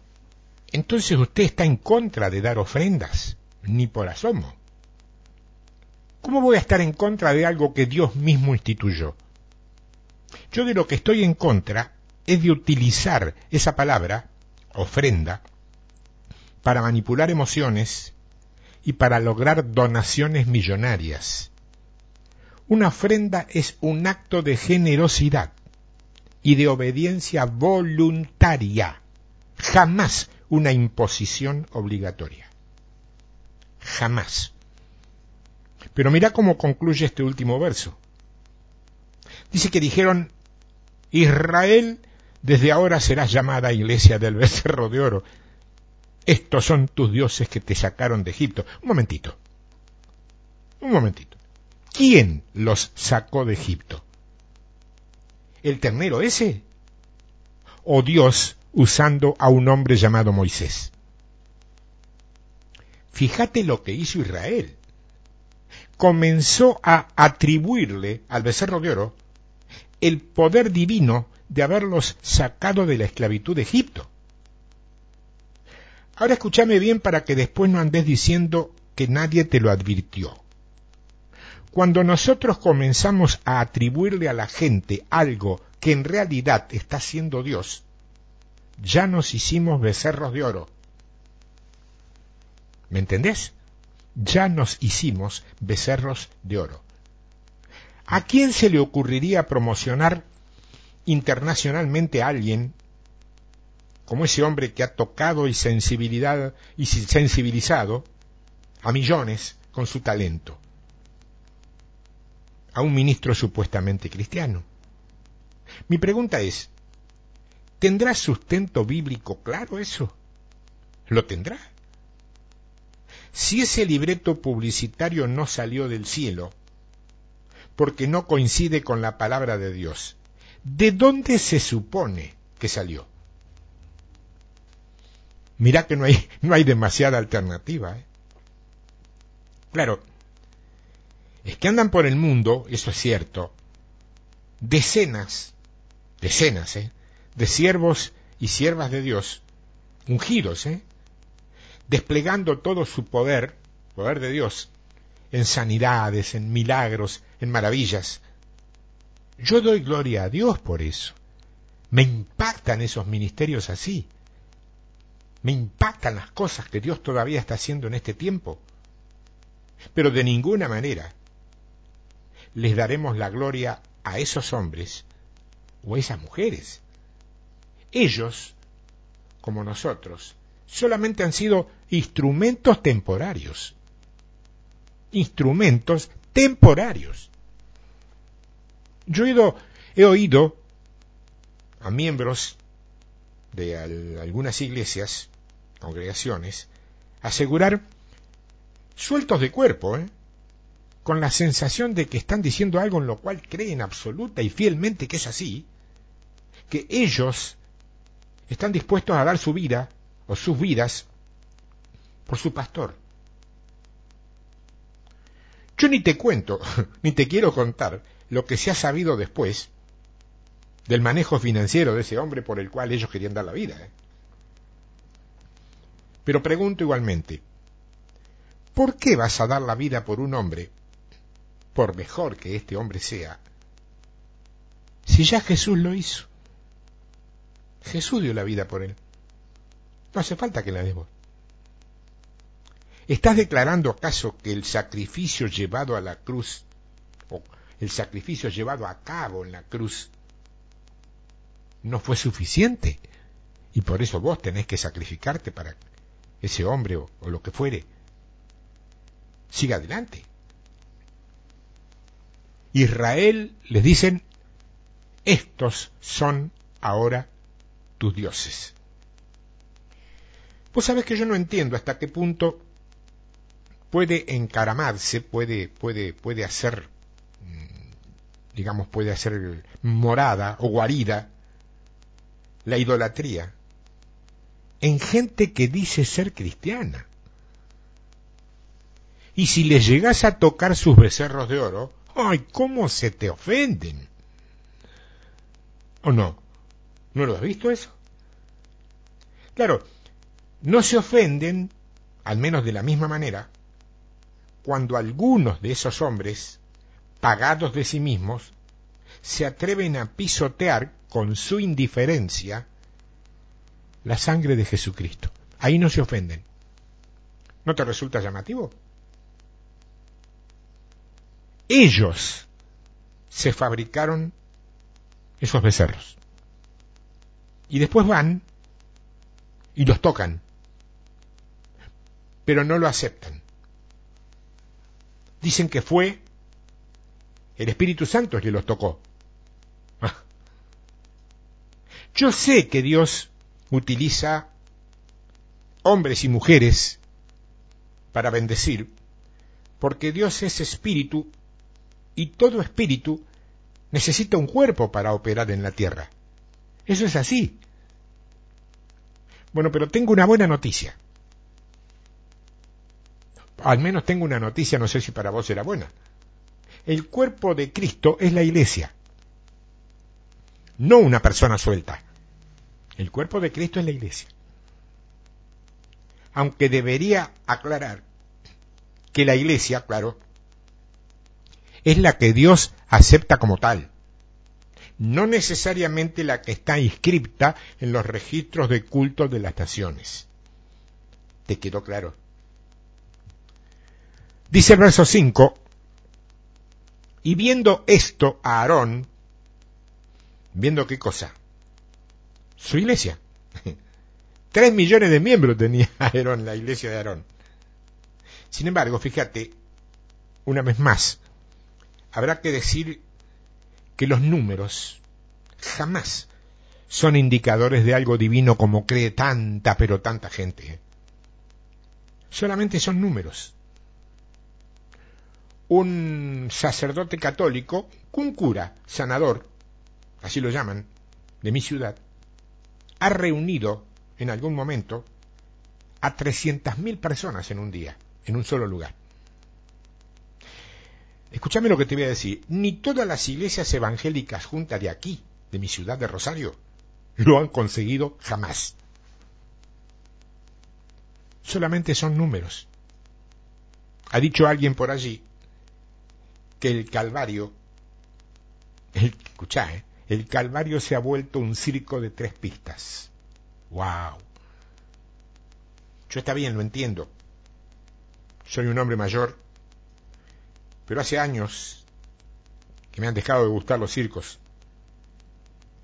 entonces usted está en contra de dar ofrendas, ni por asomo. ¿Cómo voy a estar en contra de algo que Dios mismo instituyó? Yo de lo que estoy en contra es de utilizar esa palabra, ofrenda, para manipular emociones y para lograr donaciones millonarias. Una ofrenda es un acto de generosidad y de obediencia voluntaria, jamás una imposición obligatoria. Jamás. Pero mira cómo concluye este último verso. Dice que dijeron, Israel desde ahora será llamada iglesia del becerro de oro. Estos son tus dioses que te sacaron de Egipto. Un momentito. Un momentito. ¿Quién los sacó de Egipto? ¿El ternero ese? ¿O Dios usando a un hombre llamado Moisés? Fíjate lo que hizo Israel. Comenzó a atribuirle al becerro de oro el poder divino de haberlos sacado de la esclavitud de Egipto. Ahora escúchame bien para que después no andes diciendo que nadie te lo advirtió. Cuando nosotros comenzamos a atribuirle a la gente algo que en realidad está siendo Dios, ya nos hicimos becerros de oro. ¿Me entendés? Ya nos hicimos becerros de oro. ¿A quién se le ocurriría promocionar internacionalmente a alguien como ese hombre que ha tocado y sensibilidad y sensibilizado a millones con su talento, a un ministro supuestamente cristiano. Mi pregunta es, ¿tendrá sustento bíblico claro eso? ¿Lo tendrá? Si ese libreto publicitario no salió del cielo, porque no coincide con la palabra de Dios, ¿de dónde se supone que salió? Mira que no hay, no hay demasiada alternativa. ¿eh? Claro, es que andan por el mundo, eso es cierto, decenas, decenas, ¿eh? de siervos y siervas de Dios, ungidos, ¿eh? desplegando todo su poder, poder de Dios, en sanidades, en milagros, en maravillas. Yo doy gloria a Dios por eso. Me impactan esos ministerios así. Me impactan las cosas que Dios todavía está haciendo en este tiempo. Pero de ninguna manera les daremos la gloria a esos hombres o a esas mujeres. Ellos, como nosotros, solamente han sido instrumentos temporarios. Instrumentos temporarios. Yo he oído, he oído a miembros de algunas iglesias, congregaciones, asegurar, sueltos de cuerpo, ¿eh? con la sensación de que están diciendo algo en lo cual creen absoluta y fielmente que es así, que ellos están dispuestos a dar su vida o sus vidas por su pastor. Yo ni te cuento, ni te quiero contar lo que se ha sabido después del manejo financiero de ese hombre por el cual ellos querían dar la vida. ¿eh? Pero pregunto igualmente, ¿por qué vas a dar la vida por un hombre, por mejor que este hombre sea, si ya Jesús lo hizo? Jesús dio la vida por él. No hace falta que la demos. ¿Estás declarando acaso que el sacrificio llevado a la cruz, o el sacrificio llevado a cabo en la cruz, no fue suficiente? Y por eso vos tenés que sacrificarte para ese hombre o, o lo que fuere siga adelante. Israel les dicen, estos son ahora tus dioses. Vos sabés que yo no entiendo hasta qué punto puede encaramarse, puede, puede, puede hacer, mm, digamos, puede hacer morada o guarida la idolatría en gente que dice ser cristiana. Y si le llegas a tocar sus becerros de oro, ¡ay, cómo se te ofenden! ¿O no? ¿No lo has visto eso? Claro, no se ofenden, al menos de la misma manera, cuando algunos de esos hombres, pagados de sí mismos, se atreven a pisotear con su indiferencia la sangre de Jesucristo. Ahí no se ofenden. ¿No te resulta llamativo? Ellos se fabricaron esos becerros. Y después van y los tocan, pero no lo aceptan dicen que fue el Espíritu Santo el que los tocó. Yo sé que Dios utiliza hombres y mujeres para bendecir, porque Dios es espíritu y todo espíritu necesita un cuerpo para operar en la tierra. Eso es así. Bueno, pero tengo una buena noticia al menos tengo una noticia, no sé si para vos era buena. El cuerpo de Cristo es la iglesia, no una persona suelta. El cuerpo de Cristo es la iglesia. Aunque debería aclarar que la iglesia, claro, es la que Dios acepta como tal, no necesariamente la que está inscripta en los registros de culto de las naciones. ¿Te quedó claro? Dice el verso 5, y viendo esto a Aarón, viendo qué cosa, su iglesia. Tres millones de miembros tenía Aarón, la iglesia de Aarón. Sin embargo, fíjate, una vez más, habrá que decir que los números jamás son indicadores de algo divino como cree tanta, pero tanta gente. Solamente son números un sacerdote católico, un cura sanador, así lo llaman, de mi ciudad, ha reunido en algún momento a 300.000 personas en un día, en un solo lugar. Escúchame lo que te voy a decir. Ni todas las iglesias evangélicas juntas de aquí, de mi ciudad de Rosario, lo han conseguido jamás. Solamente son números. Ha dicho alguien por allí que el Calvario, el, escuchá, ¿eh? El Calvario se ha vuelto un circo de tres pistas. ¡Wow! Yo está bien, lo entiendo. Soy un hombre mayor, pero hace años que me han dejado de gustar los circos,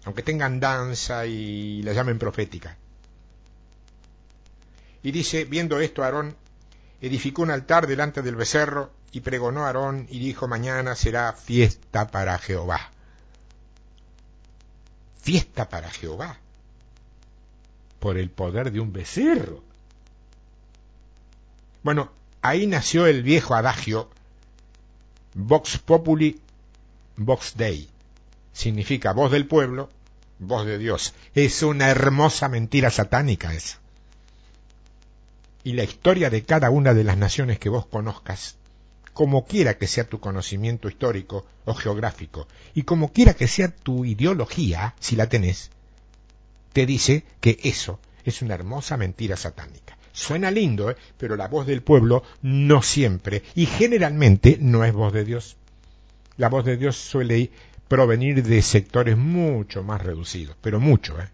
aunque tengan danza y la llamen profética. Y dice, viendo esto, Aarón edificó un altar delante del becerro y pregonó a Aarón y dijo, mañana será fiesta para Jehová. Fiesta para Jehová. por el poder de un becerro. Bueno, ahí nació el viejo adagio Vox Populi, Vox Dei. Significa voz del pueblo, voz de Dios. Es una hermosa mentira satánica esa. Y la historia de cada una de las naciones que vos conozcas, como quiera que sea tu conocimiento histórico o geográfico, y como quiera que sea tu ideología, si la tenés, te dice que eso es una hermosa mentira satánica. Suena lindo, ¿eh? pero la voz del pueblo no siempre y generalmente no es voz de Dios. La voz de Dios suele provenir de sectores mucho más reducidos, pero mucho. ¿eh?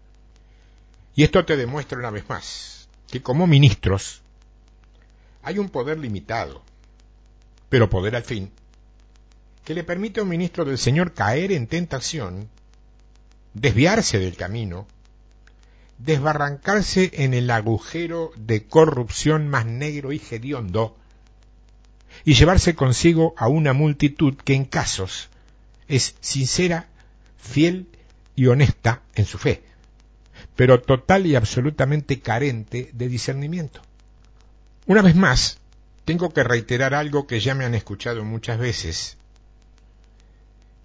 Y esto te demuestra una vez más que como ministros hay un poder limitado, pero poder al fin, que le permite a un ministro del Señor caer en tentación, desviarse del camino, desbarrancarse en el agujero de corrupción más negro y hediondo, y llevarse consigo a una multitud que en casos es sincera, fiel y honesta en su fe, pero total y absolutamente carente de discernimiento. Una vez más, tengo que reiterar algo que ya me han escuchado muchas veces,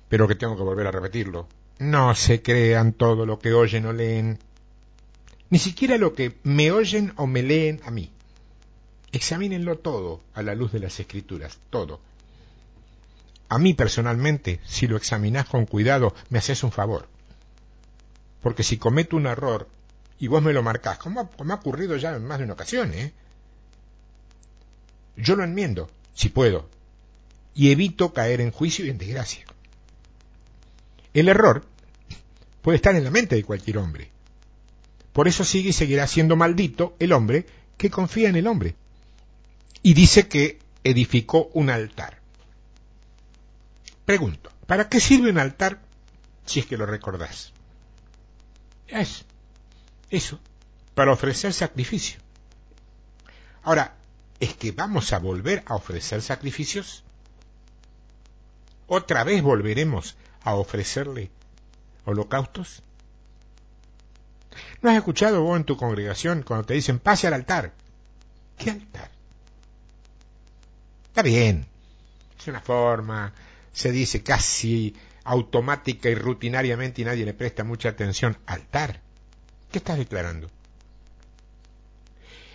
pero que tengo que volver a repetirlo. No se crean todo lo que oyen o leen ni siquiera lo que me oyen o me leen a mí. Examínenlo todo a la luz de las escrituras, todo. A mí personalmente, si lo examinás con cuidado, me haces un favor. Porque si cometo un error y vos me lo marcás, como ha, ocurrido ya en más de una ocasión, ¿eh? Yo lo enmiendo, si puedo, y evito caer en juicio y en desgracia. El error puede estar en la mente de cualquier hombre, por eso sigue y seguirá siendo maldito el hombre que confía en el hombre. Y dice que edificó un altar. Pregunto, ¿para qué sirve un altar si es que lo recordás? Es eso, para ofrecer sacrificio. Ahora, ¿es que vamos a volver a ofrecer sacrificios? ¿Otra vez volveremos a ofrecerle holocaustos? ¿No has escuchado vos en tu congregación cuando te dicen pase al altar? ¿Qué altar? Está bien, es una forma, se dice casi automática y rutinariamente y nadie le presta mucha atención. Altar. ¿Qué estás declarando?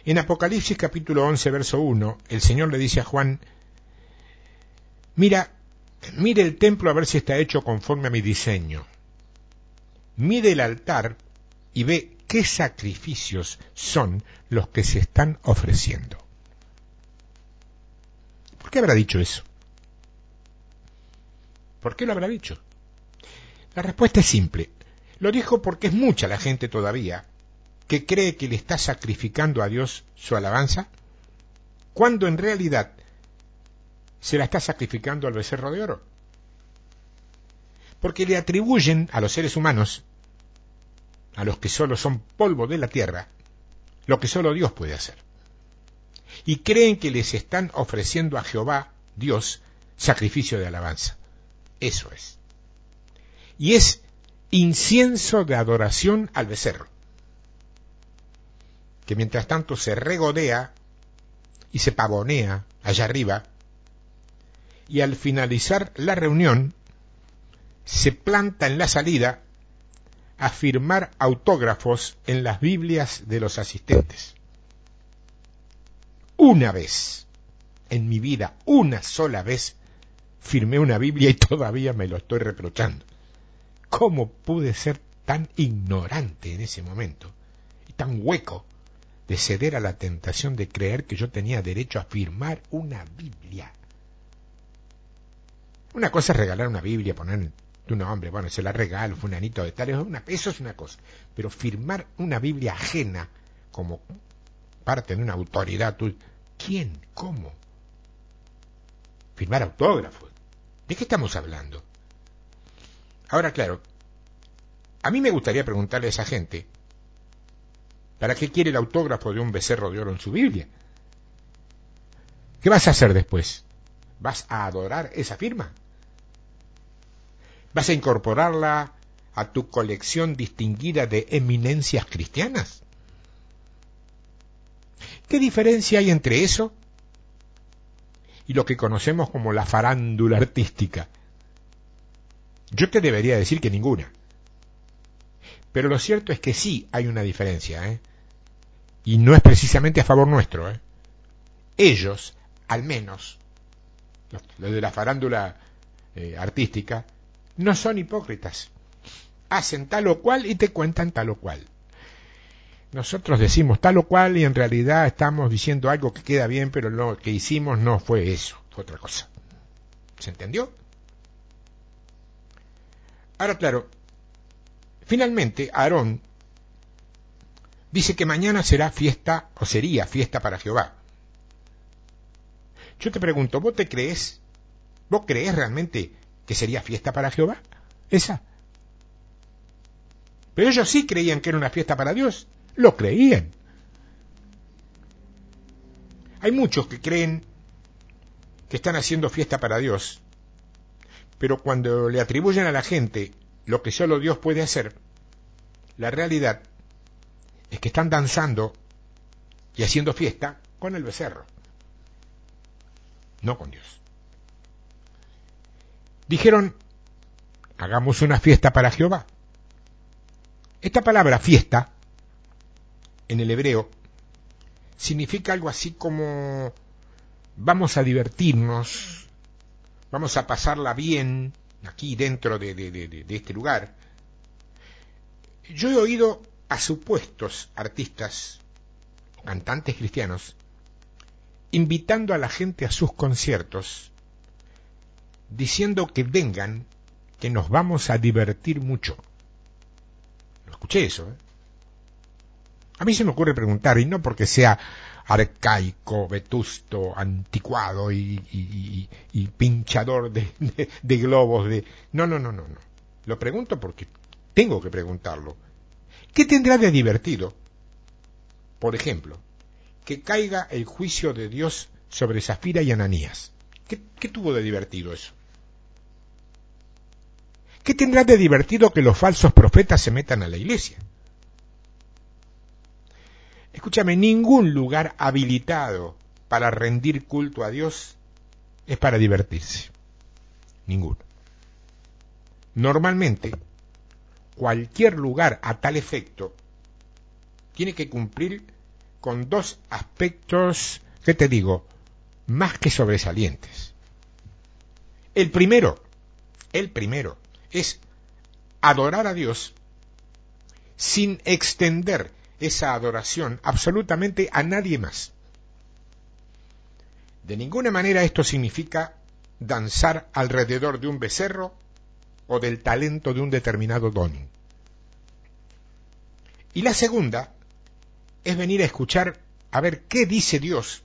En Apocalipsis capítulo 11, verso 1, el Señor le dice a Juan, mira, mire el templo a ver si está hecho conforme a mi diseño. Mide el altar y ve qué sacrificios son los que se están ofreciendo. ¿Por qué habrá dicho eso? ¿Por qué lo habrá dicho? La respuesta es simple. Lo dijo porque es mucha la gente todavía que cree que le está sacrificando a Dios su alabanza, cuando en realidad se la está sacrificando al becerro de oro. Porque le atribuyen a los seres humanos a los que solo son polvo de la tierra, lo que solo Dios puede hacer. Y creen que les están ofreciendo a Jehová, Dios, sacrificio de alabanza. Eso es. Y es incienso de adoración al becerro, que mientras tanto se regodea y se pavonea allá arriba, y al finalizar la reunión se planta en la salida a firmar autógrafos en las Biblias de los asistentes. Una vez, en mi vida, una sola vez, firmé una Biblia y todavía me lo estoy reprochando. ¿Cómo pude ser tan ignorante en ese momento y tan hueco de ceder a la tentación de creer que yo tenía derecho a firmar una Biblia? Una cosa es regalar una Biblia, poner tu nombre, bueno, se la regalo, anito de tal, una, eso es una cosa. Pero firmar una Biblia ajena como parte de una autoridad, ¿quién? ¿Cómo? Firmar autógrafos. ¿De qué estamos hablando? Ahora, claro, a mí me gustaría preguntarle a esa gente, ¿para qué quiere el autógrafo de un becerro de oro en su Biblia? ¿Qué vas a hacer después? ¿Vas a adorar esa firma? ¿Vas a incorporarla a tu colección distinguida de eminencias cristianas? ¿Qué diferencia hay entre eso y lo que conocemos como la farándula artística? Yo te debería decir que ninguna. Pero lo cierto es que sí hay una diferencia, ¿eh? Y no es precisamente a favor nuestro, ¿eh? Ellos, al menos, los, de la farándula eh, artística, no son hipócritas. Hacen tal o cual y te cuentan tal o cual. Nosotros decimos tal o cual y en realidad estamos diciendo algo que queda bien, pero lo que hicimos no fue eso, fue otra cosa. ¿Se entendió? Ahora, claro, finalmente Aarón dice que mañana será fiesta o sería fiesta para Jehová. Yo te pregunto, ¿vos te crees? ¿Vos crees realmente que sería fiesta para Jehová? Esa. Pero ellos sí creían que era una fiesta para Dios. Lo creían. Hay muchos que creen que están haciendo fiesta para Dios, pero cuando le atribuyen a la gente lo que solo Dios puede hacer, la realidad es que están danzando y haciendo fiesta con el becerro no con Dios. Dijeron, hagamos una fiesta para Jehová. Esta palabra fiesta, en el hebreo, significa algo así como vamos a divertirnos, vamos a pasarla bien aquí dentro de, de este lugar. Yo he oído a supuestos artistas, cantantes cristianos, invitando a la gente a sus conciertos, diciendo que vengan, que nos vamos a divertir mucho. Lo escuché eso. ¿eh? A mí se me ocurre preguntar, y no porque sea arcaico, vetusto, anticuado y, pinchador de, de, globos, de... No, no, no, no, no. Lo pregunto porque tengo que preguntarlo. ¿Qué tendrá de divertido? Por ejemplo, que caiga el juicio de Dios sobre Zafira y Ananías. ¿Qué, tuvo de divertido eso? ¿Qué tendrá de divertido que los falsos profetas se metan a la iglesia? Escúchame, ningún lugar habilitado para rendir culto a Dios es para divertirse. Ninguno. Normalmente, cualquier lugar a tal efecto tiene que cumplir con dos aspectos, ¿qué te digo?, más que sobresalientes. El primero, el primero, es adorar a Dios sin extender esa adoración absolutamente a nadie más. De ninguna manera esto significa danzar alrededor de un becerro o del talento de un determinado don. Y la segunda es venir a escuchar a ver qué dice Dios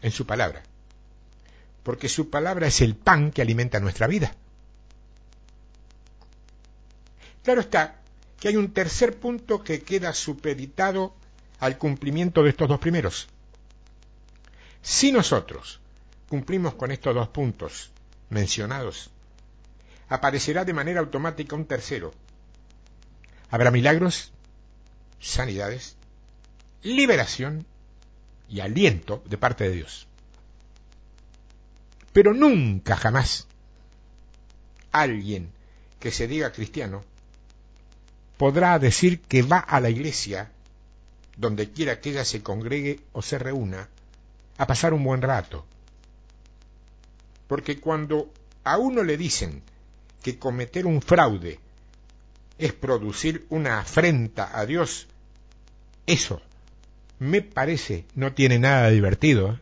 en su palabra. Porque su palabra es el pan que alimenta nuestra vida. Claro está que hay un tercer punto que queda supeditado al cumplimiento de estos dos primeros. Si nosotros cumplimos con estos dos puntos mencionados, aparecerá de manera automática un tercero. Habrá milagros, sanidades, liberación y aliento de parte de Dios. Pero nunca jamás alguien que se diga cristiano podrá decir que va a la iglesia, donde quiera que ella se congregue o se reúna, a pasar un buen rato. Porque cuando a uno le dicen que cometer un fraude es producir una afrenta a Dios, eso me parece, no tiene nada divertido. ¿eh?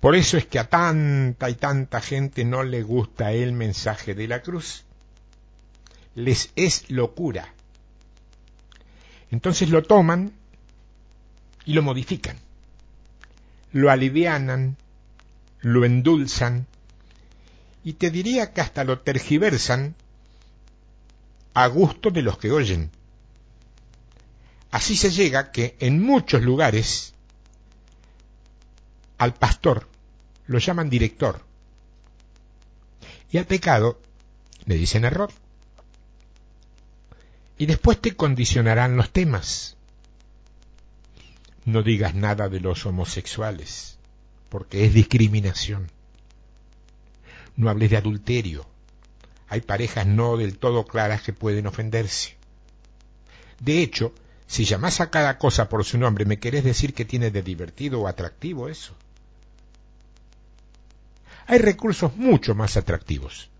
Por eso es que a tanta y tanta gente no le gusta el mensaje de la cruz. Les es locura. Entonces lo toman y lo modifican. Lo alivianan, lo endulzan y te diría que hasta lo tergiversan a gusto de los que oyen. Así se llega que en muchos lugares al pastor lo llaman director y al pecado le dicen error. Y después te condicionarán los temas. No digas nada de los homosexuales, porque es discriminación. No hables de adulterio. Hay parejas no del todo claras que pueden ofenderse. De hecho, si llamás a cada cosa por su nombre, ¿me querés decir que tiene de divertido o atractivo eso? Hay recursos mucho más atractivos.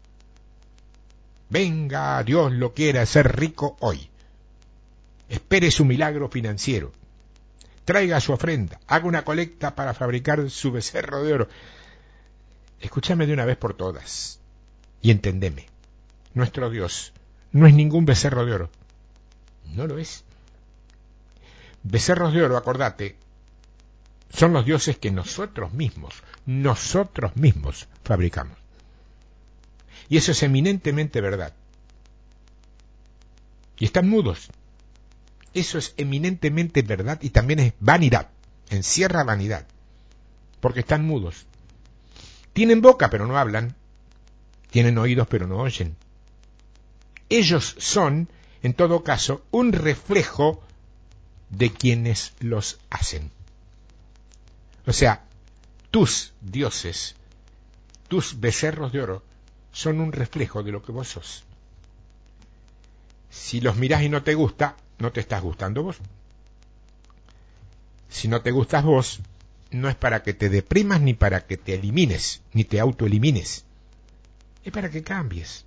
Venga, Dios lo quiera ser rico hoy. Espere su milagro financiero. Traiga su ofrenda. Haga una colecta para fabricar su becerro de oro. Escúchame de una vez por todas y entendeme. Nuestro Dios no es ningún becerro de oro. No lo es. Becerros de oro, acordate, son los dioses que nosotros mismos, nosotros mismos fabricamos. Y eso es eminentemente verdad. Y están mudos. Eso es eminentemente verdad y también es vanidad. Encierra vanidad. Porque están mudos. Tienen boca pero no hablan. Tienen oídos pero no oyen. Ellos son, en todo caso, un reflejo de quienes los hacen. O sea, tus dioses, tus becerros de oro, son un reflejo de lo que vos sos. Si los mirás y no te gusta, no te estás gustando vos. Si no te gustas vos, no es para que te deprimas ni para que te elimines, ni te autoelimines. Es para que cambies.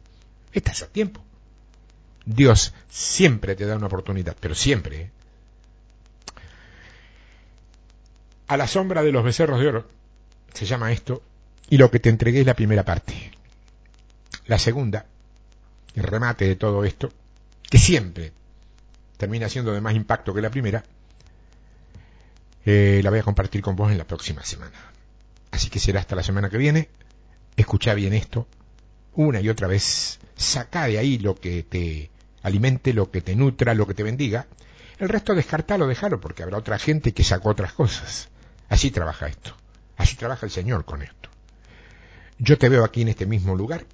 Estás a tiempo. Dios siempre te da una oportunidad, pero siempre. ¿eh? A la sombra de los becerros de oro, se llama esto, y lo que te entregué es la primera parte. La segunda, el remate de todo esto, que siempre termina siendo de más impacto que la primera, eh, la voy a compartir con vos en la próxima semana. Así que será hasta la semana que viene. Escucha bien esto, una y otra vez, saca de ahí lo que te alimente, lo que te nutra, lo que te bendiga. El resto descartalo, déjalo, porque habrá otra gente que sacó otras cosas. Así trabaja esto. Así trabaja el Señor con esto. Yo te veo aquí en este mismo lugar,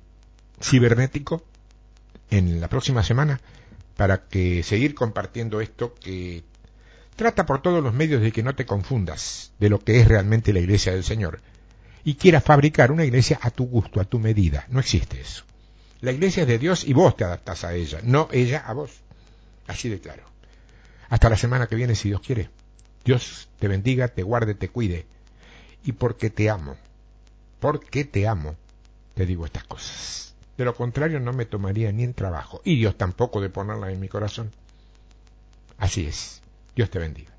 cibernético, en la próxima semana, para que seguir compartiendo esto que trata por todos los medios de que no te confundas de lo que es realmente la iglesia del Señor y quieras fabricar una iglesia a tu gusto, a tu medida. No existe eso. La iglesia es de Dios y vos te adaptas a ella, no ella a vos. Así de claro. Hasta la semana que viene, si Dios quiere. Dios te bendiga, te guarde, te cuide. Y porque te amo, porque te amo, te digo estas cosas. De lo contrario no me tomaría ni en trabajo. Y Dios tampoco de ponerla en mi corazón. Así es. Dios te bendiga.